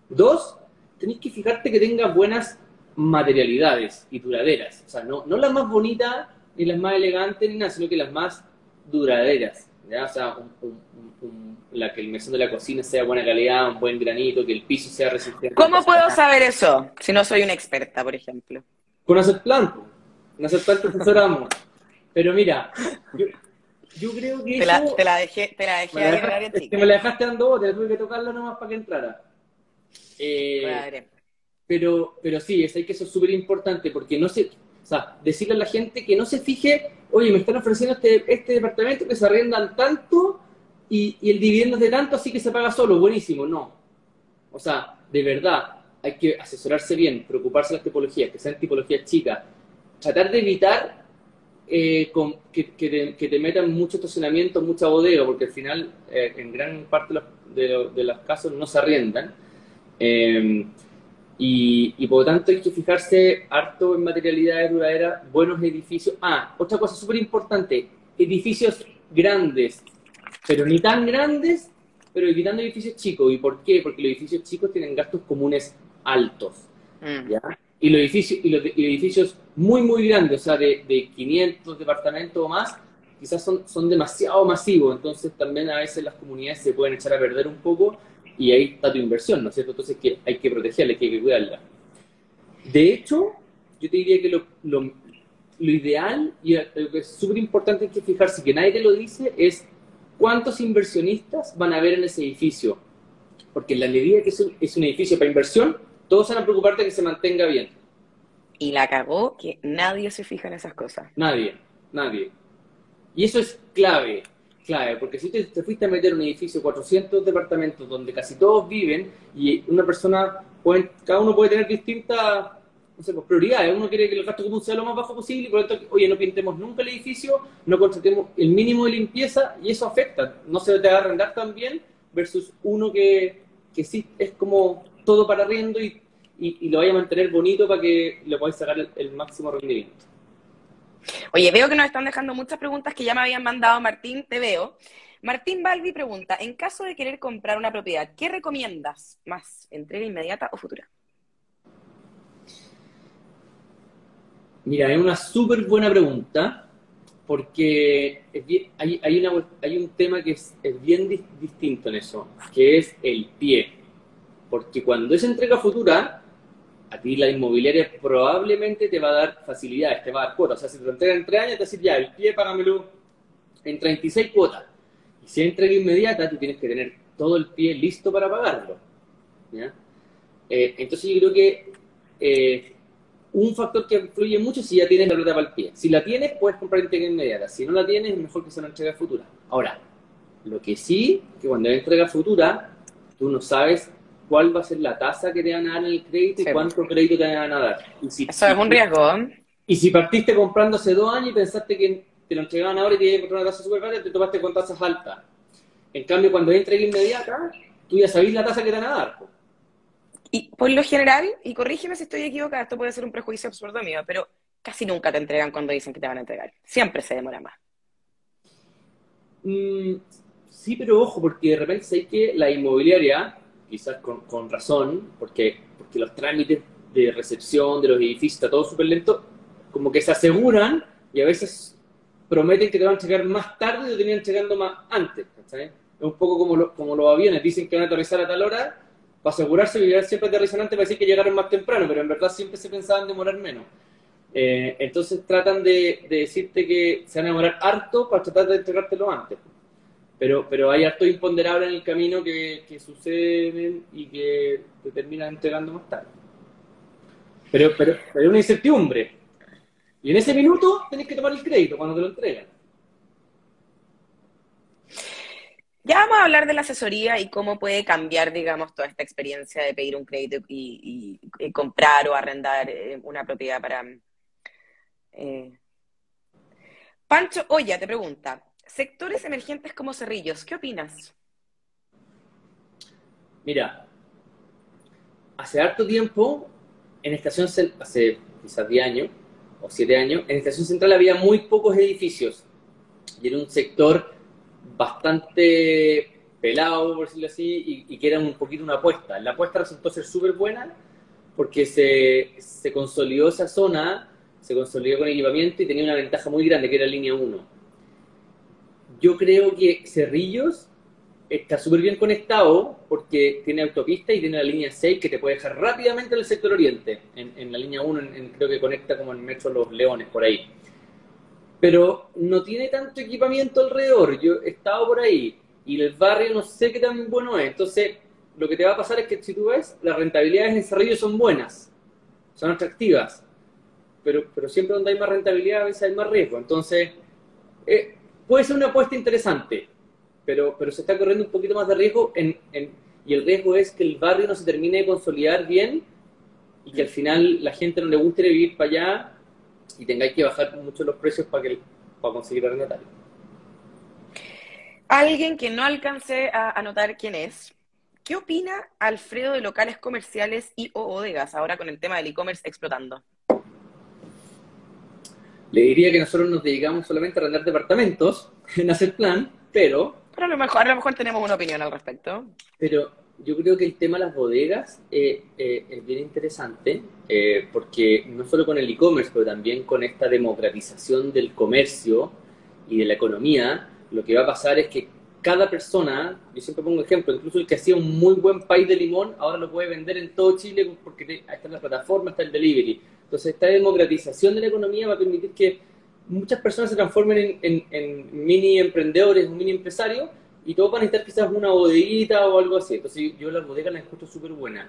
Dos, tenéis que fijarte que tenga buenas materialidades y duraderas. O sea, no, no las más bonitas ni las más elegantes ni nada, sino que las más duraderas. ¿ya? O sea, la que el mesón de la cocina sea de buena calidad, un buen granito, que el piso sea resistente. ¿Cómo puedo saber eso si no soy una experta, por ejemplo? Con hacer plan. Con hacer plan asesoramos. Pero mira, yo, creo que te La, te la dejé, te la dejé ahí en que me la dejaste dando te tuve que tocarla nomás para que entrara. Eh, pero, pero sí, es, que eso es súper importante porque no se, o sea, decirle a la gente que no se fije, oye, me están ofreciendo este, este departamento que se arriendan tanto y, el dividendo es de tanto, así que se paga solo, buenísimo, no. O sea, de verdad, hay que asesorarse bien, preocuparse de las tipologías, que sean tipologías chicas, tratar de evitar eh, con, que, te, metan mucho estacionamiento, mucha bodega, porque al final, eh, en gran parte de los, de los casos, no se arriendan. Em, y, por lo tanto hay que fijarse harto en materialidades duraderas, buenos edificios. Ah, otra cosa súper importante, edificios grandes, pero ni tan grandes, pero evitando edificios chicos. ¿Y por qué? Porque los edificios chicos tienen gastos comunes altos. Mm. Y, los edificios, y los edificios muy, muy grandes, o sea, de, de 500 departamentos o más, quizás son, son demasiado masivos. Entonces también a veces las comunidades se pueden echar a perder un poco y ahí está tu inversión, ¿no es cierto? Entonces que hay que protegerla, hay que cuidarla. De hecho, yo te diría que lo, lo, ideal y lo que es súper importante que fijarse, que nadie te lo dice, es cuántos inversionistas van a haber en ese edificio. Porque en la medida que es un, es un edificio para inversión, todos van a preocuparte de que se mantenga bien. Y la cagó que nadie se fija en esas cosas. Nadie, nadie. Y eso es clave clave, porque si te, te, fuiste a meter un edificio de 400 departamentos donde casi todos viven y una persona, puede, cada uno puede tener distintas pues, prioridades. Uno quiere que el gasto común sea lo más bajo posible y por lo tanto, oye, no pintemos nunca el edificio, no contratemos el mínimo de limpieza y eso afecta. No se te va a arrendar tan bien versus uno que, que sí es como todo para arriendo y, y, lo vaya a mantener bonito para que le podáis sacar el máximo rendimiento. Oye, veo que nos están dejando muchas preguntas que ya me habían mandado Martín, te veo. Martín Balbi pregunta, en caso de querer comprar una propiedad, ¿qué recomiendas más, entrega inmediata o futura? Mira, es una súper buena pregunta, porque hay, un tema que es, bien distinto en eso, que es el pie. Porque cuando es entrega futura, a ti la inmobiliaria probablemente te va a dar facilidades, te va a dar cuotas. O sea, si te entregan en tres años, te decir, ya, el pie págamelo en 36 cuotas. Y si entrega inmediata, tú tienes que tener todo el pie listo para pagarlo. Eh, entonces yo creo que eh, un factor que influye mucho es si ya tienes la plata para el pie. Si la tienes, puedes comprar entrega inmediata. Si no la tienes, es mejor que sea una entrega futura. Ahora, lo que sí, que cuando hay entrega futura, tú no sabes cuál va a ser la tasa que te van a dar en el crédito y cuánto crédito te van a dar. Eso es un riesgo. ¿eh? Y si partiste comprando hace dos años y pensaste que te lo entregaban ahora y te iban a encontrar una tasa súper barata, te tomaste con tasas altas. En cambio, cuando es entrega inmediata, tú ya sabés la tasa que te van a dar. Y por lo general, y corrígeme si estoy equivocada, esto puede ser un prejuicio absurdo mío, pero casi nunca te entregan cuando dicen que te van a entregar. Siempre se demora más. Mm, sí, pero ojo, porque de repente sé que la inmobiliaria quizás con, razón, porque, porque los trámites de recepción de los edificios está todo súper lento, como que se aseguran y a veces prometen que te van a llegar más tarde y te tenían llegando más antes. Es un poco como, como los aviones, dicen que van a aterrizar a tal hora, para asegurarse, vivir siempre aterrizante para decir que llegaron más temprano, pero en verdad siempre se pensaban demorar menos. Eh, entonces tratan de, decirte que se van a demorar harto para tratar de entregártelo antes. Pero, pero hay harto imponderable en el camino que, que suceden y que te terminan entregando más tarde. Pero, pero, hay una incertidumbre. Y en ese minuto tenés que tomar el crédito cuando te lo entregan. Ya vamos a hablar de la asesoría y cómo puede cambiar, digamos, toda esta experiencia de pedir un crédito y, comprar o arrendar eh, una propiedad para... Eh. Pancho Oya te pregunta, sectores emergentes como Cerrillos, ¿qué opinas? Mira, hace harto tiempo, en Estación hace quizás 10 años o 7 años, en Estación Central había muy pocos edificios y era un sector bastante pelado, por decirlo así, y, que era un poquito una apuesta. La apuesta resultó ser súper buena porque se, se, consolidó esa zona, se consolidó con equipamiento y tenía una ventaja muy grande, que era línea 1. Yo creo que Cerrillos está súper bien conectado porque tiene autopista y tiene la línea 6 que te puede dejar rápidamente en el sector oriente. En, la línea 1 creo que conecta como en Metro Los Leones, por ahí pero no tiene tanto equipamiento alrededor. Yo he estado por ahí y el barrio no sé qué tan bueno es. Entonces, lo que te va a pasar es que si tú ves, las rentabilidades en Cerrillo son buenas, son atractivas, pero, pero siempre donde hay más rentabilidad a veces hay más riesgo. Entonces, eh, puede ser una apuesta interesante, pero, pero se está corriendo un poquito más de riesgo en, y el riesgo es que el barrio no se termine de consolidar bien y que al final la gente no le guste vivir para allá y tengáis que bajar mucho los precios para, que, para conseguir arrendatario. Alguien que no alcancé a anotar quién es. ¿Qué opina Alfredo de locales comerciales y o bodegas ahora con el tema del e-commerce explotando? Le diría que nosotros nos dedicamos solamente a arrendar departamentos en hacer plan, pero... Pero a lo mejor, a lo mejor tenemos una opinión al respecto. Pero yo creo que el tema de las bodegas eh, eh, es bien interesante eh, porque no solo con el e-commerce, pero también con esta democratización del comercio y de la economía, lo que va a pasar es que cada persona, yo siempre pongo ejemplo, incluso el que hacía un muy buen país de limón, ahora lo puede vender en todo Chile porque está en la plataforma, está el delivery. Entonces, esta democratización de la economía va a permitir que muchas personas se transformen en, mini emprendedores, mini empresarios, y todos van a necesitar quizás una bodeguita o algo así. Entonces yo las bodegas las encuentro súper buenas.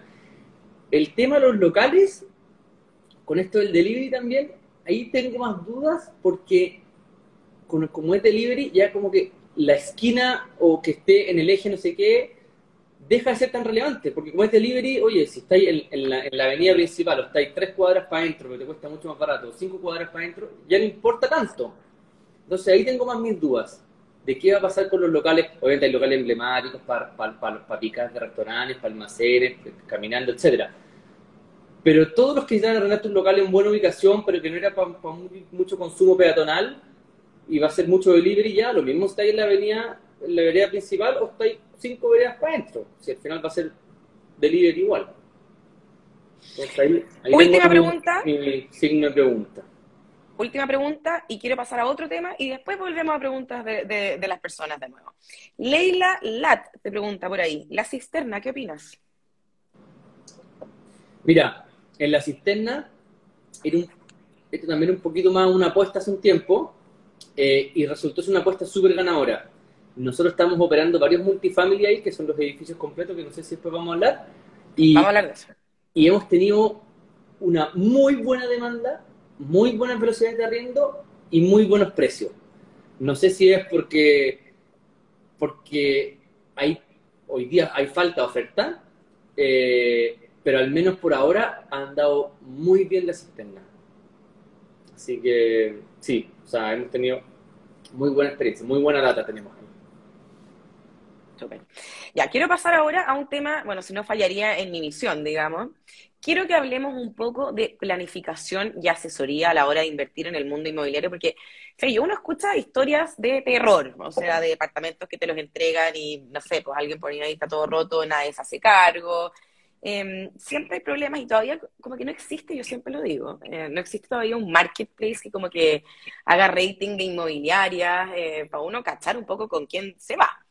El tema de los locales, con esto del delivery también, ahí tengo más dudas porque como es delivery, ya como que la esquina o que esté en el eje no sé qué, deja de ser tan relevante, porque como es delivery, oye, si estáis en, la, en la, avenida principal o estáis tres cuadras para adentro, pero te cuesta mucho más barato, cinco cuadras para adentro, ya no importa tanto. Entonces ahí tengo más mis dudas de qué va a pasar con los locales, obviamente hay locales emblemáticos para, para, para, picar de restaurantes, para almacenes, caminando, etcétera. Pero todos los que quisieran arrendar un local en buena ubicación, pero que no era para, mucho consumo peatonal, y va a ser mucho delivery ya, lo mismo está ahí en la avenida, en la vereda principal, o está ahí cinco veredas para adentro, si al final va a ser delivery igual. Última pregunta. Mi signo de pregunta última pregunta y quiero pasar a otro tema y después volvemos a preguntas de, las personas de nuevo. Leila Lat te pregunta por ahí, la cisterna, ¿qué opinas? Mira, en la cisterna era un, esto también un poquito más una apuesta hace un tiempo eh, y resultó ser una apuesta súper ganadora. Nosotros estamos operando varios multifamily ahí, que son los edificios completos, que no sé si después vamos a hablar. Y, vamos a hablar de eso. Y hemos tenido una muy buena demanda muy buenas velocidades de arriendo y muy buenos precios. No sé si es porque, porque hay, hoy día hay falta de oferta, eh, pero al menos por ahora han dado muy bien la cisterna. Así que sí, o sea, hemos tenido muy buena experiencia, muy buena data tenemos ahí. Ya, quiero pasar ahora a un tema, bueno, si no fallaría en mi misión, digamos, quiero que hablemos un poco de planificación y asesoría a la hora de invertir en el mundo inmobiliario, porque yo uno escucha historias de terror, o sea, de departamentos que te los entregan y, no sé, pues alguien por ahí está todo roto, nadie se hace cargo. Em, siempre hay problemas y todavía como que no existe, yo siempre lo digo, eh, no existe todavía un marketplace que como que haga rating de inmobiliarias eh, para uno cachar un poco con quién se va.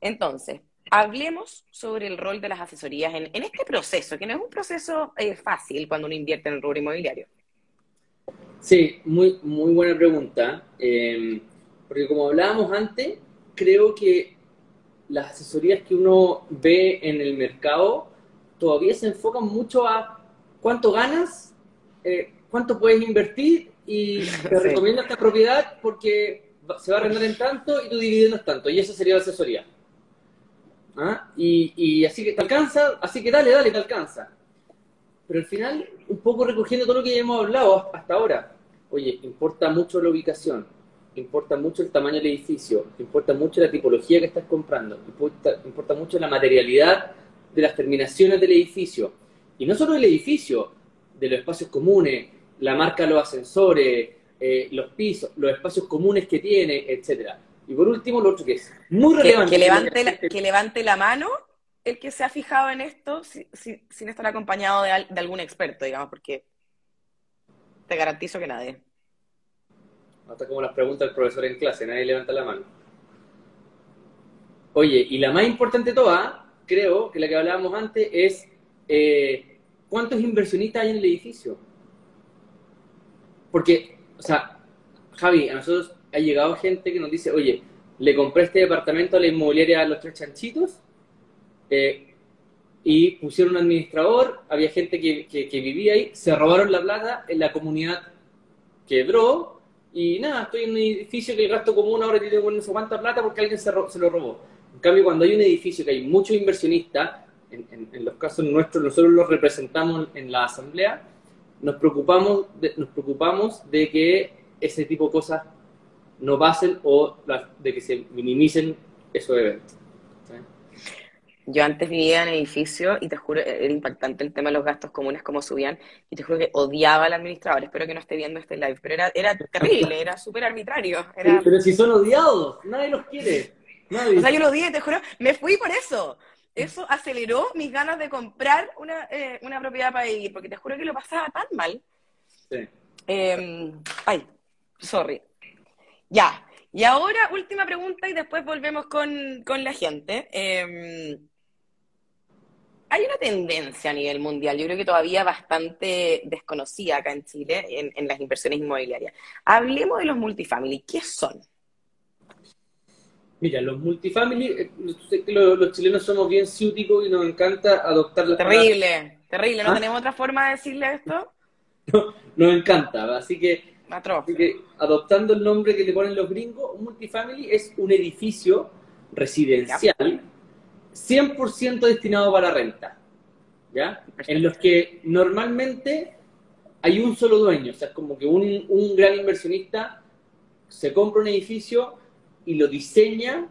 Entonces, hablemos sobre el rol de las asesorías en, este proceso, que no es un proceso eh, fácil cuando uno invierte en el rubro inmobiliario. Sí, muy, muy buena pregunta. Em, porque como hablábamos antes, creo que las asesorías que uno ve en el mercado todavía se enfocan mucho a cuánto ganas, eh, cuánto puedes invertir y te recomiendo esta propiedad porque se va a arrendar en tanto y tu dividendo es tanto. Y eso sería la asesoría. ¿Ah? Y, y, así que te alcanza, así que dale, dale, te alcanza. Pero al final, un poco recogiendo todo lo que ya hemos hablado hasta ahora. Oye, importa mucho la ubicación, importa mucho el tamaño del edificio, importa mucho la tipología que estás comprando, importa, importa mucho la materialidad de las terminaciones del edificio. Y no solo del edificio, de los espacios comunes, la marca de los ascensores, eh, los pisos, los espacios comunes que tiene, etcétera. Y por último, lo otro que es muy relevante. Que, levante, la, que levante la mano el que se ha fijado en esto sin estar acompañado de, de, algún experto, digamos, porque te garantizo que nadie. Hasta como las preguntas del profesor en clase, nadie levanta la mano. Oye, y la más importante de todas, creo que la que hablábamos antes, es eh, cuántos inversionistas hay en el edificio. Porque, o sea, Javi, a nosotros ha llegado gente que nos dice, oye, le compré este departamento a la inmobiliaria a los tres chanchitos eh, y pusieron un administrador, había gente que, que, vivía ahí, se robaron la plata, en la comunidad quebró y nada, estoy en un edificio que el gasto común ahora tiene cuánta plata porque alguien se, se, lo robó. En cambio, cuando hay un edificio que hay muchos inversionistas, en, en, los casos nuestros, nosotros los representamos en la asamblea, nos preocupamos de, nos preocupamos de que ese tipo de cosas no pasen o de que se minimicen esos eventos. Yo antes vivía en edificio y te juro, era impactante el tema de los gastos comunes, cómo subían, y te juro que odiaba al administrador. Espero que no esté viendo este live, pero era, era terrible, era súper arbitrario. pero si son odiados, nadie los quiere. O sea, yo los odié, te juro, me fui por eso. Eso aceleró mis ganas de comprar una, eh, una propiedad para vivir, porque te juro que lo pasaba tan mal. Sí. Em, ay, sorry. Ya. Y ahora, última pregunta y después volvemos con, con la gente. Eh, hay una tendencia a nivel mundial, yo creo que todavía bastante desconocida acá en Chile, en, las inversiones inmobiliarias. Hablemos de los multifamily. ¿Qué son? Mira, los multifamily, eh, los, chilenos somos bien ciúticos y nos encanta adoptar la Terrible, terrible. ¿No ¿Ah? tenemos otra forma de decirle esto? No, nos encanta, así que, así que adoptando el nombre que le ponen los gringos, un multifamily es un edificio residencial 100% destinado para renta, ¿ya? En los que normalmente hay un solo dueño, o sea, es como que un, un gran inversionista se compra un edificio y lo diseña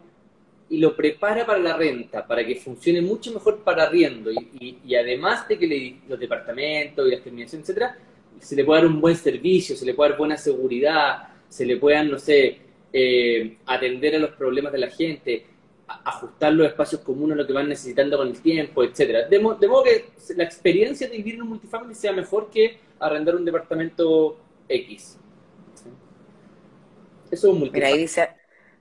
y lo prepara para la renta, para que funcione mucho mejor para arriendo. Y, y, además de que los departamentos y las terminaciones, etcétera, se le puede dar un buen servicio, se le puede dar buena seguridad, se le puedan, no sé, eh, atender a los problemas de la gente ajustar los espacios comunes a lo que van necesitando con el tiempo, etcétera. De, modo que la experiencia de vivir en un multifamily sea mejor que arrendar un departamento X. Eso es un multifamily. Mira, ahí dice,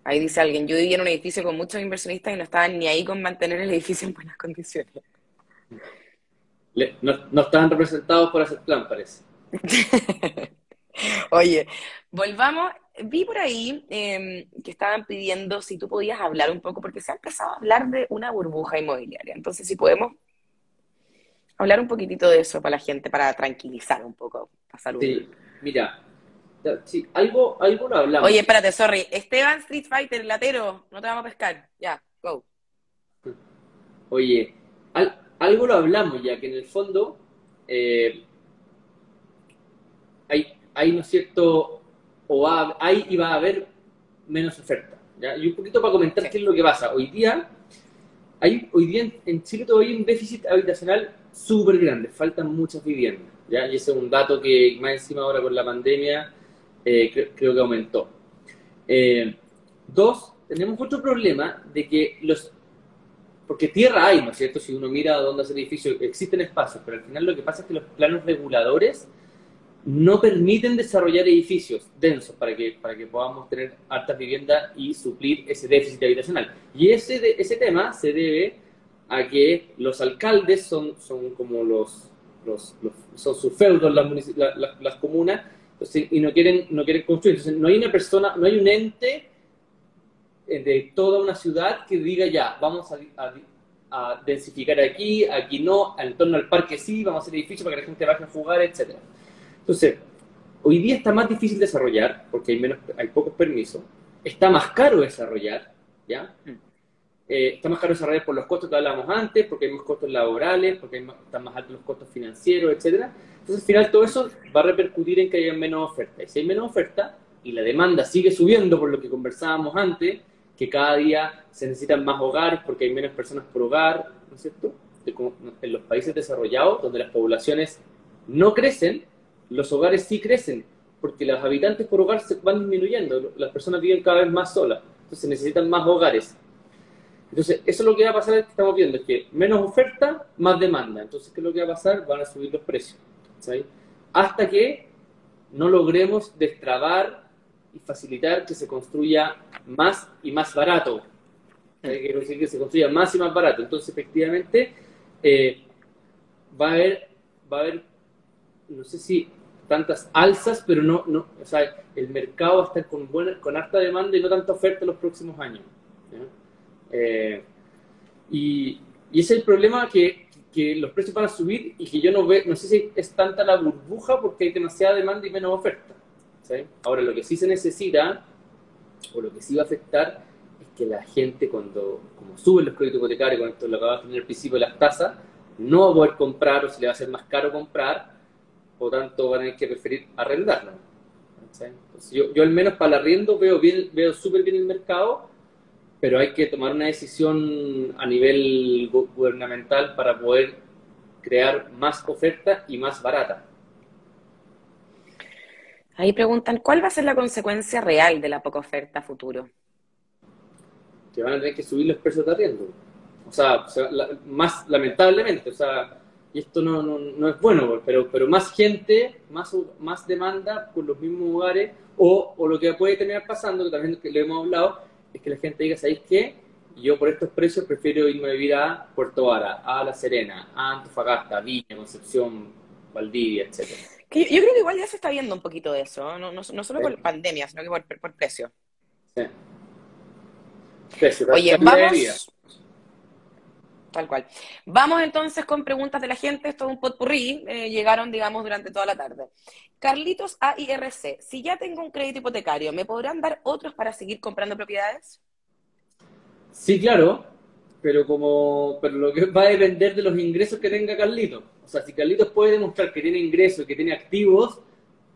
ahí dice alguien, yo vivía en un edificio con muchos inversionistas y no estaban ni ahí con mantener el edificio en buenas condiciones. no, no estaban representados por hacer plan, parece. Oye, volvamos vi por ahí em, que estaban pidiendo si tú podías hablar un poco, porque se ha empezado a hablar de una burbuja inmobiliaria. Entonces, si podemos hablar un poquitito de eso para la gente, para tranquilizar un poco, pasar Sí, mira, sí, algo, algo lo hablamos. Oye, espérate, sorry. Esteban Street Fighter, latero, no te vamos a pescar. Ya, go. Oye, algo lo hablamos ya, que en el fondo eh, hay, hay, ¿no es cierto?, o hay y va a haber menos oferta. Y un poquito para comentar qué es lo que pasa. Hoy día, hay, hoy día en Chile todavía hay un déficit habitacional súper grande, faltan muchas viviendas. ¿ya? Y ese es un dato que más encima ahora con la pandemia eh, creo, que aumentó. Eh, dos, tenemos otro problema de que los... Porque tierra hay, ¿no es cierto? Si uno mira dónde hace el edificio, existen espacios, pero al final lo que pasa es que los planos reguladores no permiten desarrollar edificios densos para que, para que podamos tener altas viviendas y suplir ese déficit habitacional. Y ese, ese tema se debe a que los alcaldes son, son como los, los, son sus feudos las, las comunas y no quieren, no quieren construir. Entonces, no hay una persona, no hay un ente eh, de toda una ciudad que diga ya, vamos a, a, densificar aquí, aquí no, en torno al parque sí, vamos a hacer edificios para que la gente vaya a jugar, etcétera. Entonces, hoy día está más difícil desarrollar porque hay, menos, hay pocos permisos, está más caro desarrollar, ¿ya? Mm. Eh, está más caro desarrollar por los costos que hablábamos antes, porque hay más costos laborales, porque están más altos los costos financieros, etcétera. Entonces, al final, todo eso va a repercutir en que haya menos oferta. Y si hay menos oferta y la demanda sigue subiendo, por lo que conversábamos antes, que cada día se necesitan más hogares porque hay menos personas por hogar, ¿no es cierto? En los países desarrollados, donde las poblaciones no crecen, los hogares sí crecen, porque los habitantes por hogar se van disminuyendo, las personas viven cada vez más solas, entonces necesitan más hogares. Entonces, eso es lo que va a pasar, que estamos viendo, es que menos oferta, más demanda. Entonces, ¿qué es lo que va a pasar? Van a subir los precios. Hasta que no logremos destrabar y facilitar que se construya más y más barato. Quiero decir que se construya más y más barato. Entonces, efectivamente, eh, va a haber, va a haber, no sé si tantas alzas, pero no, no, o sea, el mercado va a estar con, buena, con alta demanda y no tanta oferta en los próximos años. Eh, y, y, ese es el problema que, que, los precios van a subir y que yo no veo, no sé si es tanta la burbuja porque hay demasiada demanda y menos oferta. Ahora, lo que sí se necesita, o lo que sí va a afectar, es que la gente cuando, como suben los créditos hipotecarios, con esto lo que va a tener al principio de las tasas, no va a poder comprar o se le va a hacer más caro comprar, por tanto van a tener que preferir arrendarlo. yo, yo al menos para el arriendo veo bien, veo súper bien el mercado, pero hay que tomar una decisión a nivel gubernamental para poder crear más oferta y más barata. Ahí preguntan, ¿cuál va a ser la consecuencia real de la poca oferta a futuro? Que van a tener que subir los precios de arriendo. O sea, más lamentablemente, o sea, y esto no, no, es bueno, pero, pero más gente, más, más demanda por los mismos lugares, o, o lo que puede terminar pasando, que también lo hemos hablado, es que la gente diga, ¿sabéis qué? Yo por estos precios prefiero irme a vivir a Puerto Vara, a La Serena, a Antofagasta, Viña, Concepción, Valdivia, etcétera. yo, creo que igual ya se está viendo un poquito de eso, no, no, solo por pandemia, sino que por, por precio. Sí. Precio, Oye, vamos... Tal cual. Vamos entonces con preguntas de la gente. Esto es un potpurrí. Eh, llegaron, digamos, durante toda la tarde. Carlitos AIRC. Si ya tengo un crédito hipotecario, ¿me podrán dar otros para seguir comprando propiedades? Sí, claro. Pero como pero lo que va a depender de los ingresos que tenga Carlitos. O sea, si Carlitos puede demostrar que tiene ingresos, que tiene activos,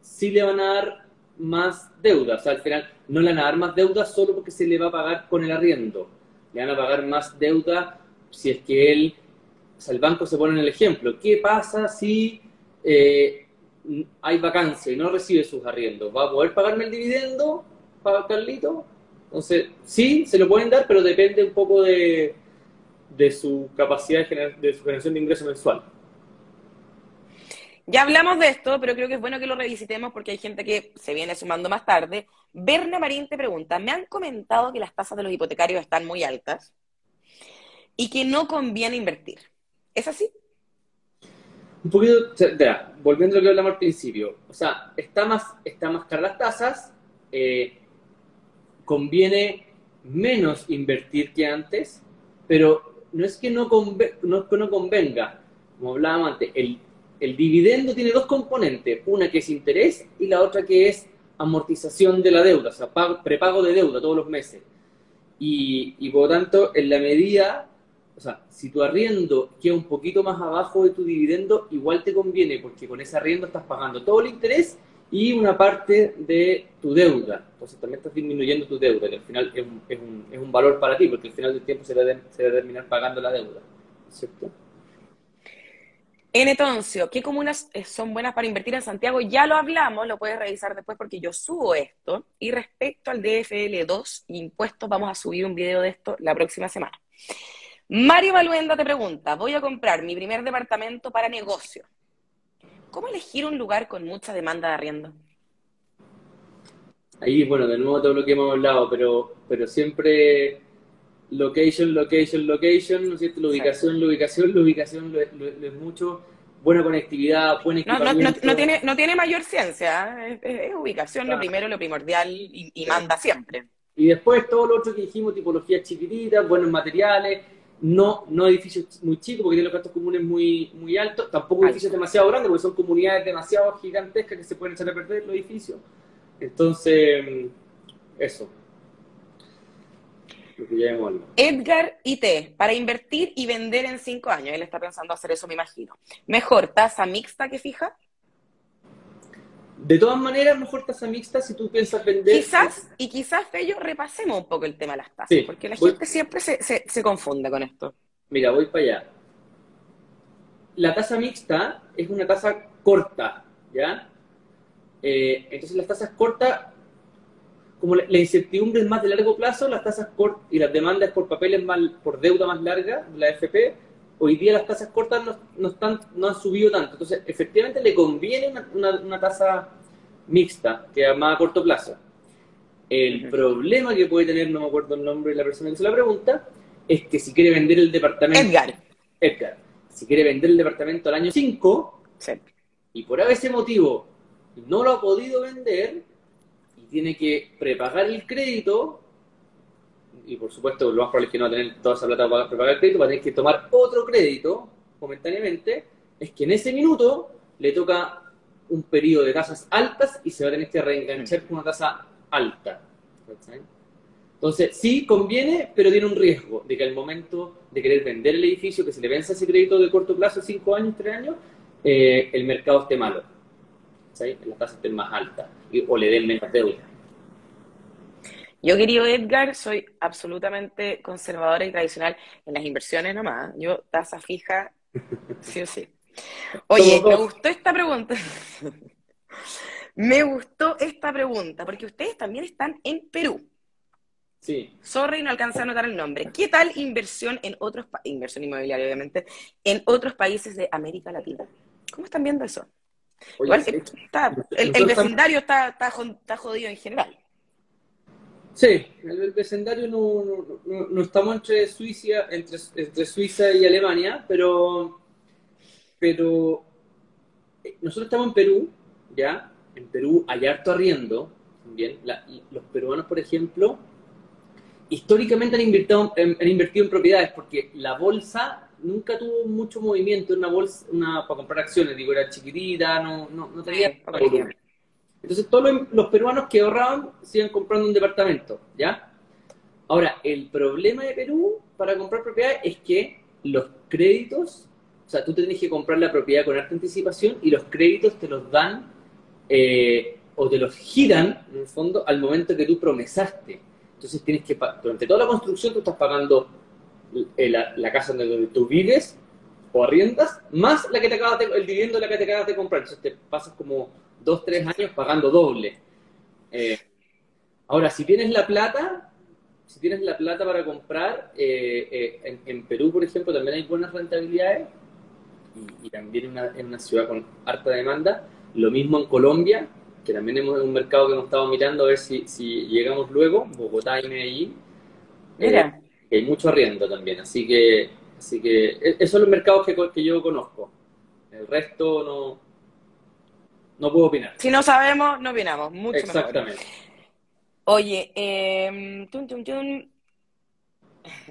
sí le van a dar más deuda. O sea, al final no le van a dar más deuda solo porque se le va a pagar con el arriendo. Le van a pagar más deuda si es que él, o sea, el banco se pone en el ejemplo, ¿qué pasa si eh, hay vacancia y no recibe sus arriendos? ¿Va a poder pagarme el dividendo, para Carlito? Entonces, sí, se lo pueden dar, pero depende un poco de, de su capacidad de, su generación de ingreso mensual. Ya hablamos de esto, pero creo que es bueno que lo revisitemos porque hay gente que se viene sumando más tarde. Berna Marín te pregunta, me han comentado que las tasas de los hipotecarios están muy altas y que no conviene invertir. ¿Es así? Un poquito, volviendo a lo que hablamos al principio, o sea, está más, está más cara las tasas, eh, conviene menos invertir que antes, pero no es que no, no, no convenga, como hablábamos antes, el, el dividendo tiene dos componentes, una que es interés y la otra que es amortización de la deuda, o sea, prepago de deuda todos los meses. Y, y por lo tanto, en la medida o sea, si tu arriendo queda un poquito más abajo de tu dividendo, igual te conviene, porque con ese arriendo estás pagando todo el interés y una parte de tu deuda. Entonces también estás disminuyendo tu deuda, que al final es un, es un, es un valor para ti, porque al final del tiempo se va, a, terminar pagando la deuda. ¿Cierto? En Etoncio, ¿qué comunas eh, son buenas para invertir en Santiago? Ya lo hablamos, lo puedes revisar después porque yo subo esto. Y respecto al DFL2 impuestos, vamos a subir un video de esto la próxima semana. Mario Valuenda te pregunta, voy a comprar mi primer departamento para negocio. ¿cómo elegir un lugar con mucha demanda de arriendo? Ahí, bueno, de nuevo todo lo que hemos hablado, pero, pero siempre location, location, location, ¿no es cierto? La ubicación, la ubicación, la ubicación lo, es mucho. Buena conectividad, buen equipamiento. No, no, tiene, no tiene mayor ciencia, ¿eh? es, ubicación lo primero, lo primordial y, manda siempre. Y después todo lo otro que dijimos, tipologías chiquititas, buenos materiales, no, no edificios muy chicos porque tienen los gastos comunes muy, muy altos, tampoco edificios demasiado grandes porque son comunidades demasiado gigantescas que se pueden echar a perder los edificios. Entonces, eso. Edgar IT, para invertir y vender en cinco años. Él está pensando hacer eso, me imagino. ¿Mejor tasa mixta que fija? De todas maneras, mejor tasa mixta si tú piensas vender. Quizás, y quizás, Fello, repasemos un poco el tema de las tasas, porque la gente siempre se, se, confunde con esto. Mira, voy para allá. La tasa mixta es una tasa corta, ¿ya? Eh, entonces, las tasas cortas como la, incertidumbre es más de largo plazo, las tasas cortas y las demandas por papeles más, por deuda más larga, la FP, hoy día las tasas cortas no, están, no han subido tanto. Entonces, efectivamente le conviene una, tasa mixta, que es más a corto plazo. El problema que puede tener, no me acuerdo el nombre de la persona que se la pregunta, es que si quiere vender el departamento... Edgar. Edgar. Si quiere vender el departamento al año 5, y por ese motivo no lo ha podido vender, tiene que prepagar el crédito, y por supuesto lo más probable es que no va a tener toda esa plata para prepagar el crédito, va a tener que tomar otro crédito momentáneamente, es que en ese minuto le toca un periodo de tasas altas y se va a tener que reenganchar con una tasa alta. Entonces, sí conviene, pero tiene un riesgo de que al momento de querer vender el edificio, que se le vence ese crédito de corto plazo, 5 años, 3 años, eh, el mercado esté malo. Las tasas estén más altas o le den menos deuda. Yo, querido Edgar, soy absolutamente conservadora y tradicional en las inversiones nomás. Yo, tasa fija, sí o sí. Oye, me gustó esta pregunta. me gustó esta pregunta, porque ustedes también están en Perú. Sí. Sorry, no alcancé a anotar el nombre. ¿Qué tal inversión en otros inversión inmobiliaria, obviamente, en otros países de América Latina? ¿Cómo están viendo eso? el, vecindario está, está, jodido en general. Sí, el, vecindario no, no, estamos entre Suiza, entre, Suiza y Alemania, pero, pero eh, nosotros estamos en Perú, ¿ya? En Perú hay harto arriendo, también. los peruanos, por ejemplo, históricamente han invertido, han invertido en propiedades porque la bolsa nunca tuvo mucho movimiento en una bolsa una, para comprar acciones, digo, era chiquitita, no, no, no tenía Entonces todos los, peruanos que ahorraban siguen comprando un departamento, ¿ya? Ahora, el problema de Perú para comprar propiedad es que los créditos, o sea, tú tienes que comprar la propiedad con alta anticipación y los créditos te los dan eh, o te los giran, en el fondo, al momento que tú promesaste. Entonces tienes que, durante toda la construcción tú estás pagando eh, la, casa donde tú vives o arriendas, más la que te acabas de, el dividendo de la que te acabas de comprar. Entonces te pasas como dos, tres años pagando doble. Eh, ahora, si tienes la plata, si tienes la plata para comprar, eh, en, Perú, por ejemplo, también hay buenas rentabilidades y, también en una, en una, ciudad con harta demanda. Lo mismo en Colombia, que también hemos un mercado que hemos estado mirando a ver si, si llegamos luego, Bogotá y Medellín. Mira hay mucho arriendo también, así que, así que e, esos son los mercados que, que yo conozco. El resto no, no puedo opinar. Si no sabemos, no opinamos, mucho Exactamente. Oye, eh,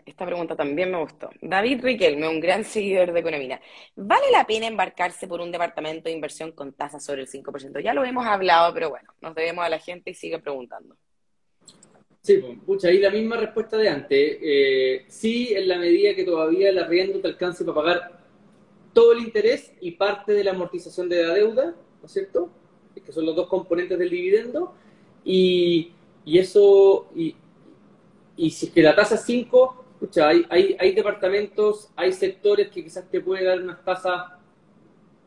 esta pregunta también me gustó. David Riquelme, un gran seguidor de Economía. ¿Vale la pena embarcarse por un departamento de inversión con tasa sobre el 5%? Ya lo hemos hablado, pero bueno, nos debemos a la gente y sigue preguntando. Sí, pues, pucha, ahí la misma respuesta de antes. Eh, sí, en la medida que todavía el arriendo te alcance para pagar todo el interés y parte de la amortización de la deuda, ¿no es cierto? Que son los dos componentes del dividendo. Y, eso, y, si es que la tasa es 5, pucha, hay, hay, hay departamentos, hay sectores que quizás te pueden dar unas tasas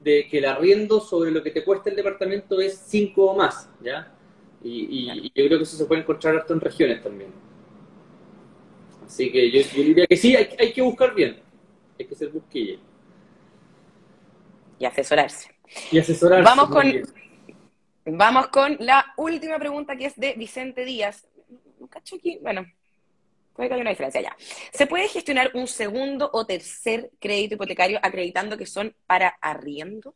de que el arriendo sobre lo que te cuesta el departamento es 5 o más, ¿ya? Y, yo creo que eso se puede encontrar hasta en regiones también. Así que yo, diría que sí, hay, hay, que buscar bien. Hay que ser busquilla. Y asesorarse. Y asesorarse. Vamos con, vamos con la última pregunta que es de Vicente Díaz. ¿Cacho aquí? Bueno, puede que haya una diferencia ya. ¿Se puede gestionar un segundo o tercer crédito hipotecario acreditando que son para arriendo?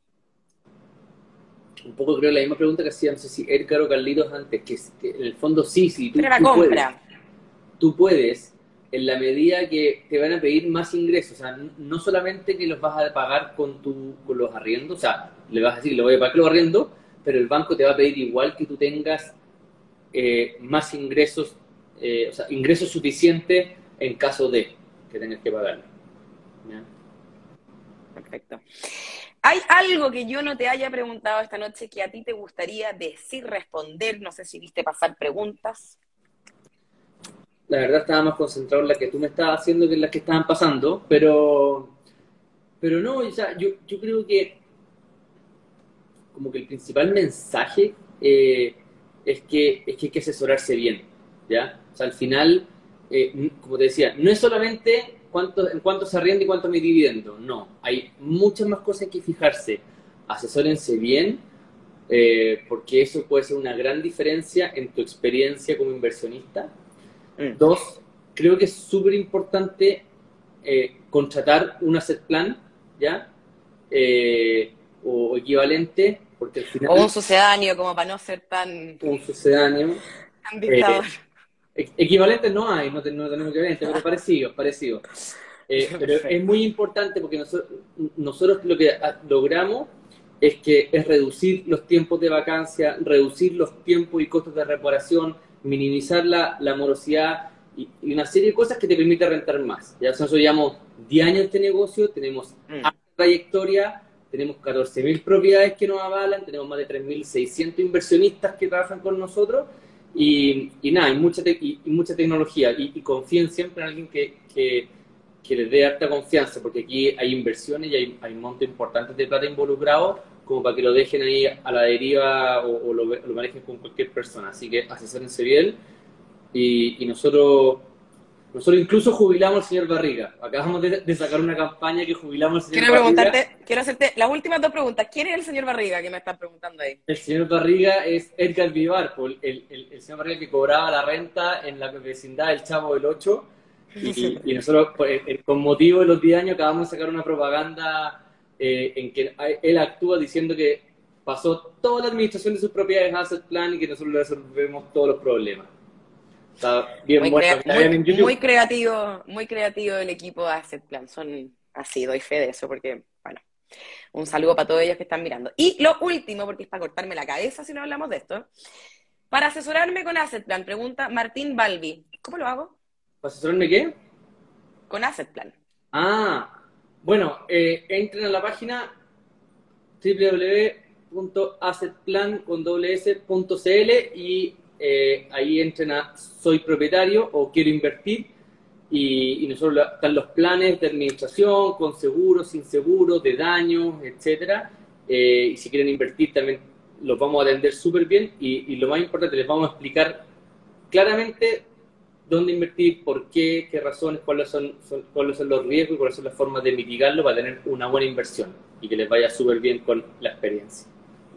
Un poco creo la misma pregunta que hacía, no sé si Edgar o Carlitos antes, que, en el fondo sí, sí. Tú, Pero la compra. tú puedes, en la medida que te van a pedir más ingresos, o sea, no solamente que los vas a pagar con, tu, con los arriendos, o sea, le vas a decir, le voy a pagar los arriendos, pero el banco te va a pedir igual que tú tengas eh, más ingresos, eh, o sea, ingresos suficientes en caso de que tengas que pagarlo. Perfecto. ¿Hay algo que yo no te haya preguntado esta noche que a ti te gustaría decir, responder? No sé si viste pasar preguntas la verdad estaba más concentrado en la que tú me estabas haciendo que en las que estaban pasando, pero, pero no, o sea, yo, yo creo que como que el principal mensaje eh, es, que, es que hay que asesorarse bien, ¿ya? O sea, al final, eh, como te decía, no es solamente cuánto, en cuánto se arrienda y cuánto me dividendo, no, hay muchas más cosas que fijarse. Asesórense bien, eh, porque eso puede ser una gran diferencia en tu experiencia como inversionista Mm. Dos, creo que es súper importante eh, contratar un asset plan, ¿ya? Eh, o equivalente, porque al final... O un sucedáneo, como para no ser tan... Un sucedáneo. Tan dictador. Eh, equivalente no hay, no, tenemos equivalente, pero parecido, parecido. pero es muy importante porque nosotros, nosotros lo que logramos es que es reducir los tiempos de vacancia, reducir los tiempos y costos de reparación, minimizar la, la morosidad y, una serie de cosas que te permite rentar más. Ya nosotros llevamos 10 años de este negocio, tenemos mm. trayectoria, tenemos 14.000 propiedades que nos avalan, tenemos más de 3.600 inversionistas que trabajan con nosotros y, y nada, hay mucha, y, mucha tecnología y, confíen siempre en alguien que, que, que, les dé harta confianza porque aquí hay inversiones y hay, hay montos importantes de plata involucrados como para que lo dejen ahí a la deriva o, lo, manejen con cualquier persona. Así que asesórense bien. Y, nosotros nosotros incluso jubilamos al señor Barriga. Acabamos de, sacar una campaña que jubilamos al señor quiero Preguntarte, quiero hacerte las últimas dos preguntas. ¿Quién es el señor Barriga que me están preguntando ahí? El señor Barriga es Edgar Vivar, el, el, señor Barriga que cobraba la renta en la vecindad del Chavo del 8. Y, nosotros, pues, eh, con motivo de los 10 años, acabamos de sacar una propaganda eh, en que él actúa diciendo que pasó toda la administración de sus propiedades Asset Plan y que nosotros le resolvemos todos los problemas. Está bien muy, muy, creativo, muy creativo el equipo de Asset Plan. Son así, doy fe de eso, porque, bueno, un saludo para todos ellos que están mirando. Y lo último, porque es para cortarme la cabeza si no hablamos de esto, para asesorarme con Asset Plan, pregunta Martín Balbi. ¿Cómo lo hago? ¿Para asesorarme qué? Con Asset Plan. Ah, bueno, eh, entren a la página www.assetplan.cl y eh, ahí entren a soy propietario o quiero invertir y, nosotros están los planes de administración con seguros, sin seguros, de daños, etcétera. Eh, y si quieren invertir también los vamos a atender súper bien y, y lo más importante les vamos a explicar claramente dónde invertir, por qué, qué razones, cuáles son, cuáles son los riesgos y cuáles son las formas de mitigarlo para tener una buena inversión y que les vaya súper bien con la experiencia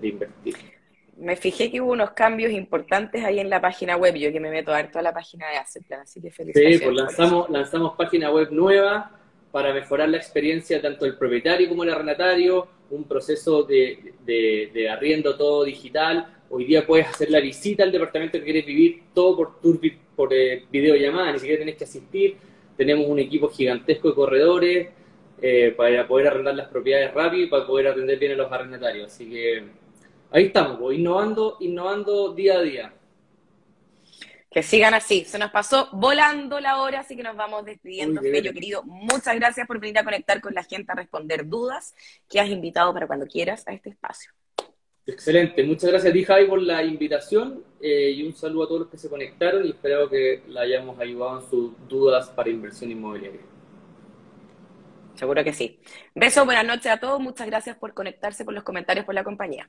de invertir. Me fijé que hubo unos cambios importantes ahí en la página web, yo que me meto a la página de Assetplan, así que felicitaciones. Sí, pues lanzamos, lanzamos página web nueva para mejorar la experiencia tanto del propietario como del arrendatario, un proceso de, de, de arriendo todo digital, Hoy día puedes hacer la visita al departamento que quieres vivir, todo por, tour, por eh, videollamada, ni siquiera tenés que asistir. Tenemos un equipo gigantesco de corredores eh, para poder arrendar las propiedades rápido y para poder atender bien a los arrendatarios. Así que ahí estamos, pues, innovando, innovando día a día. Que sigan así. Se nos pasó volando la hora, así que nos vamos despidiendo. Fello, querido, muchas gracias por venir a conectar con la gente a responder dudas que has invitado para cuando quieras a este espacio. Excelente, muchas gracias a ti Javi por la invitación eh, y un saludo a todos los que se conectaron y espero que la hayamos ayudado en sus dudas para inversión inmobiliaria. Seguro que sí. Beso, buenas noches a todos, muchas gracias por conectarse, por los comentarios, por la compañía.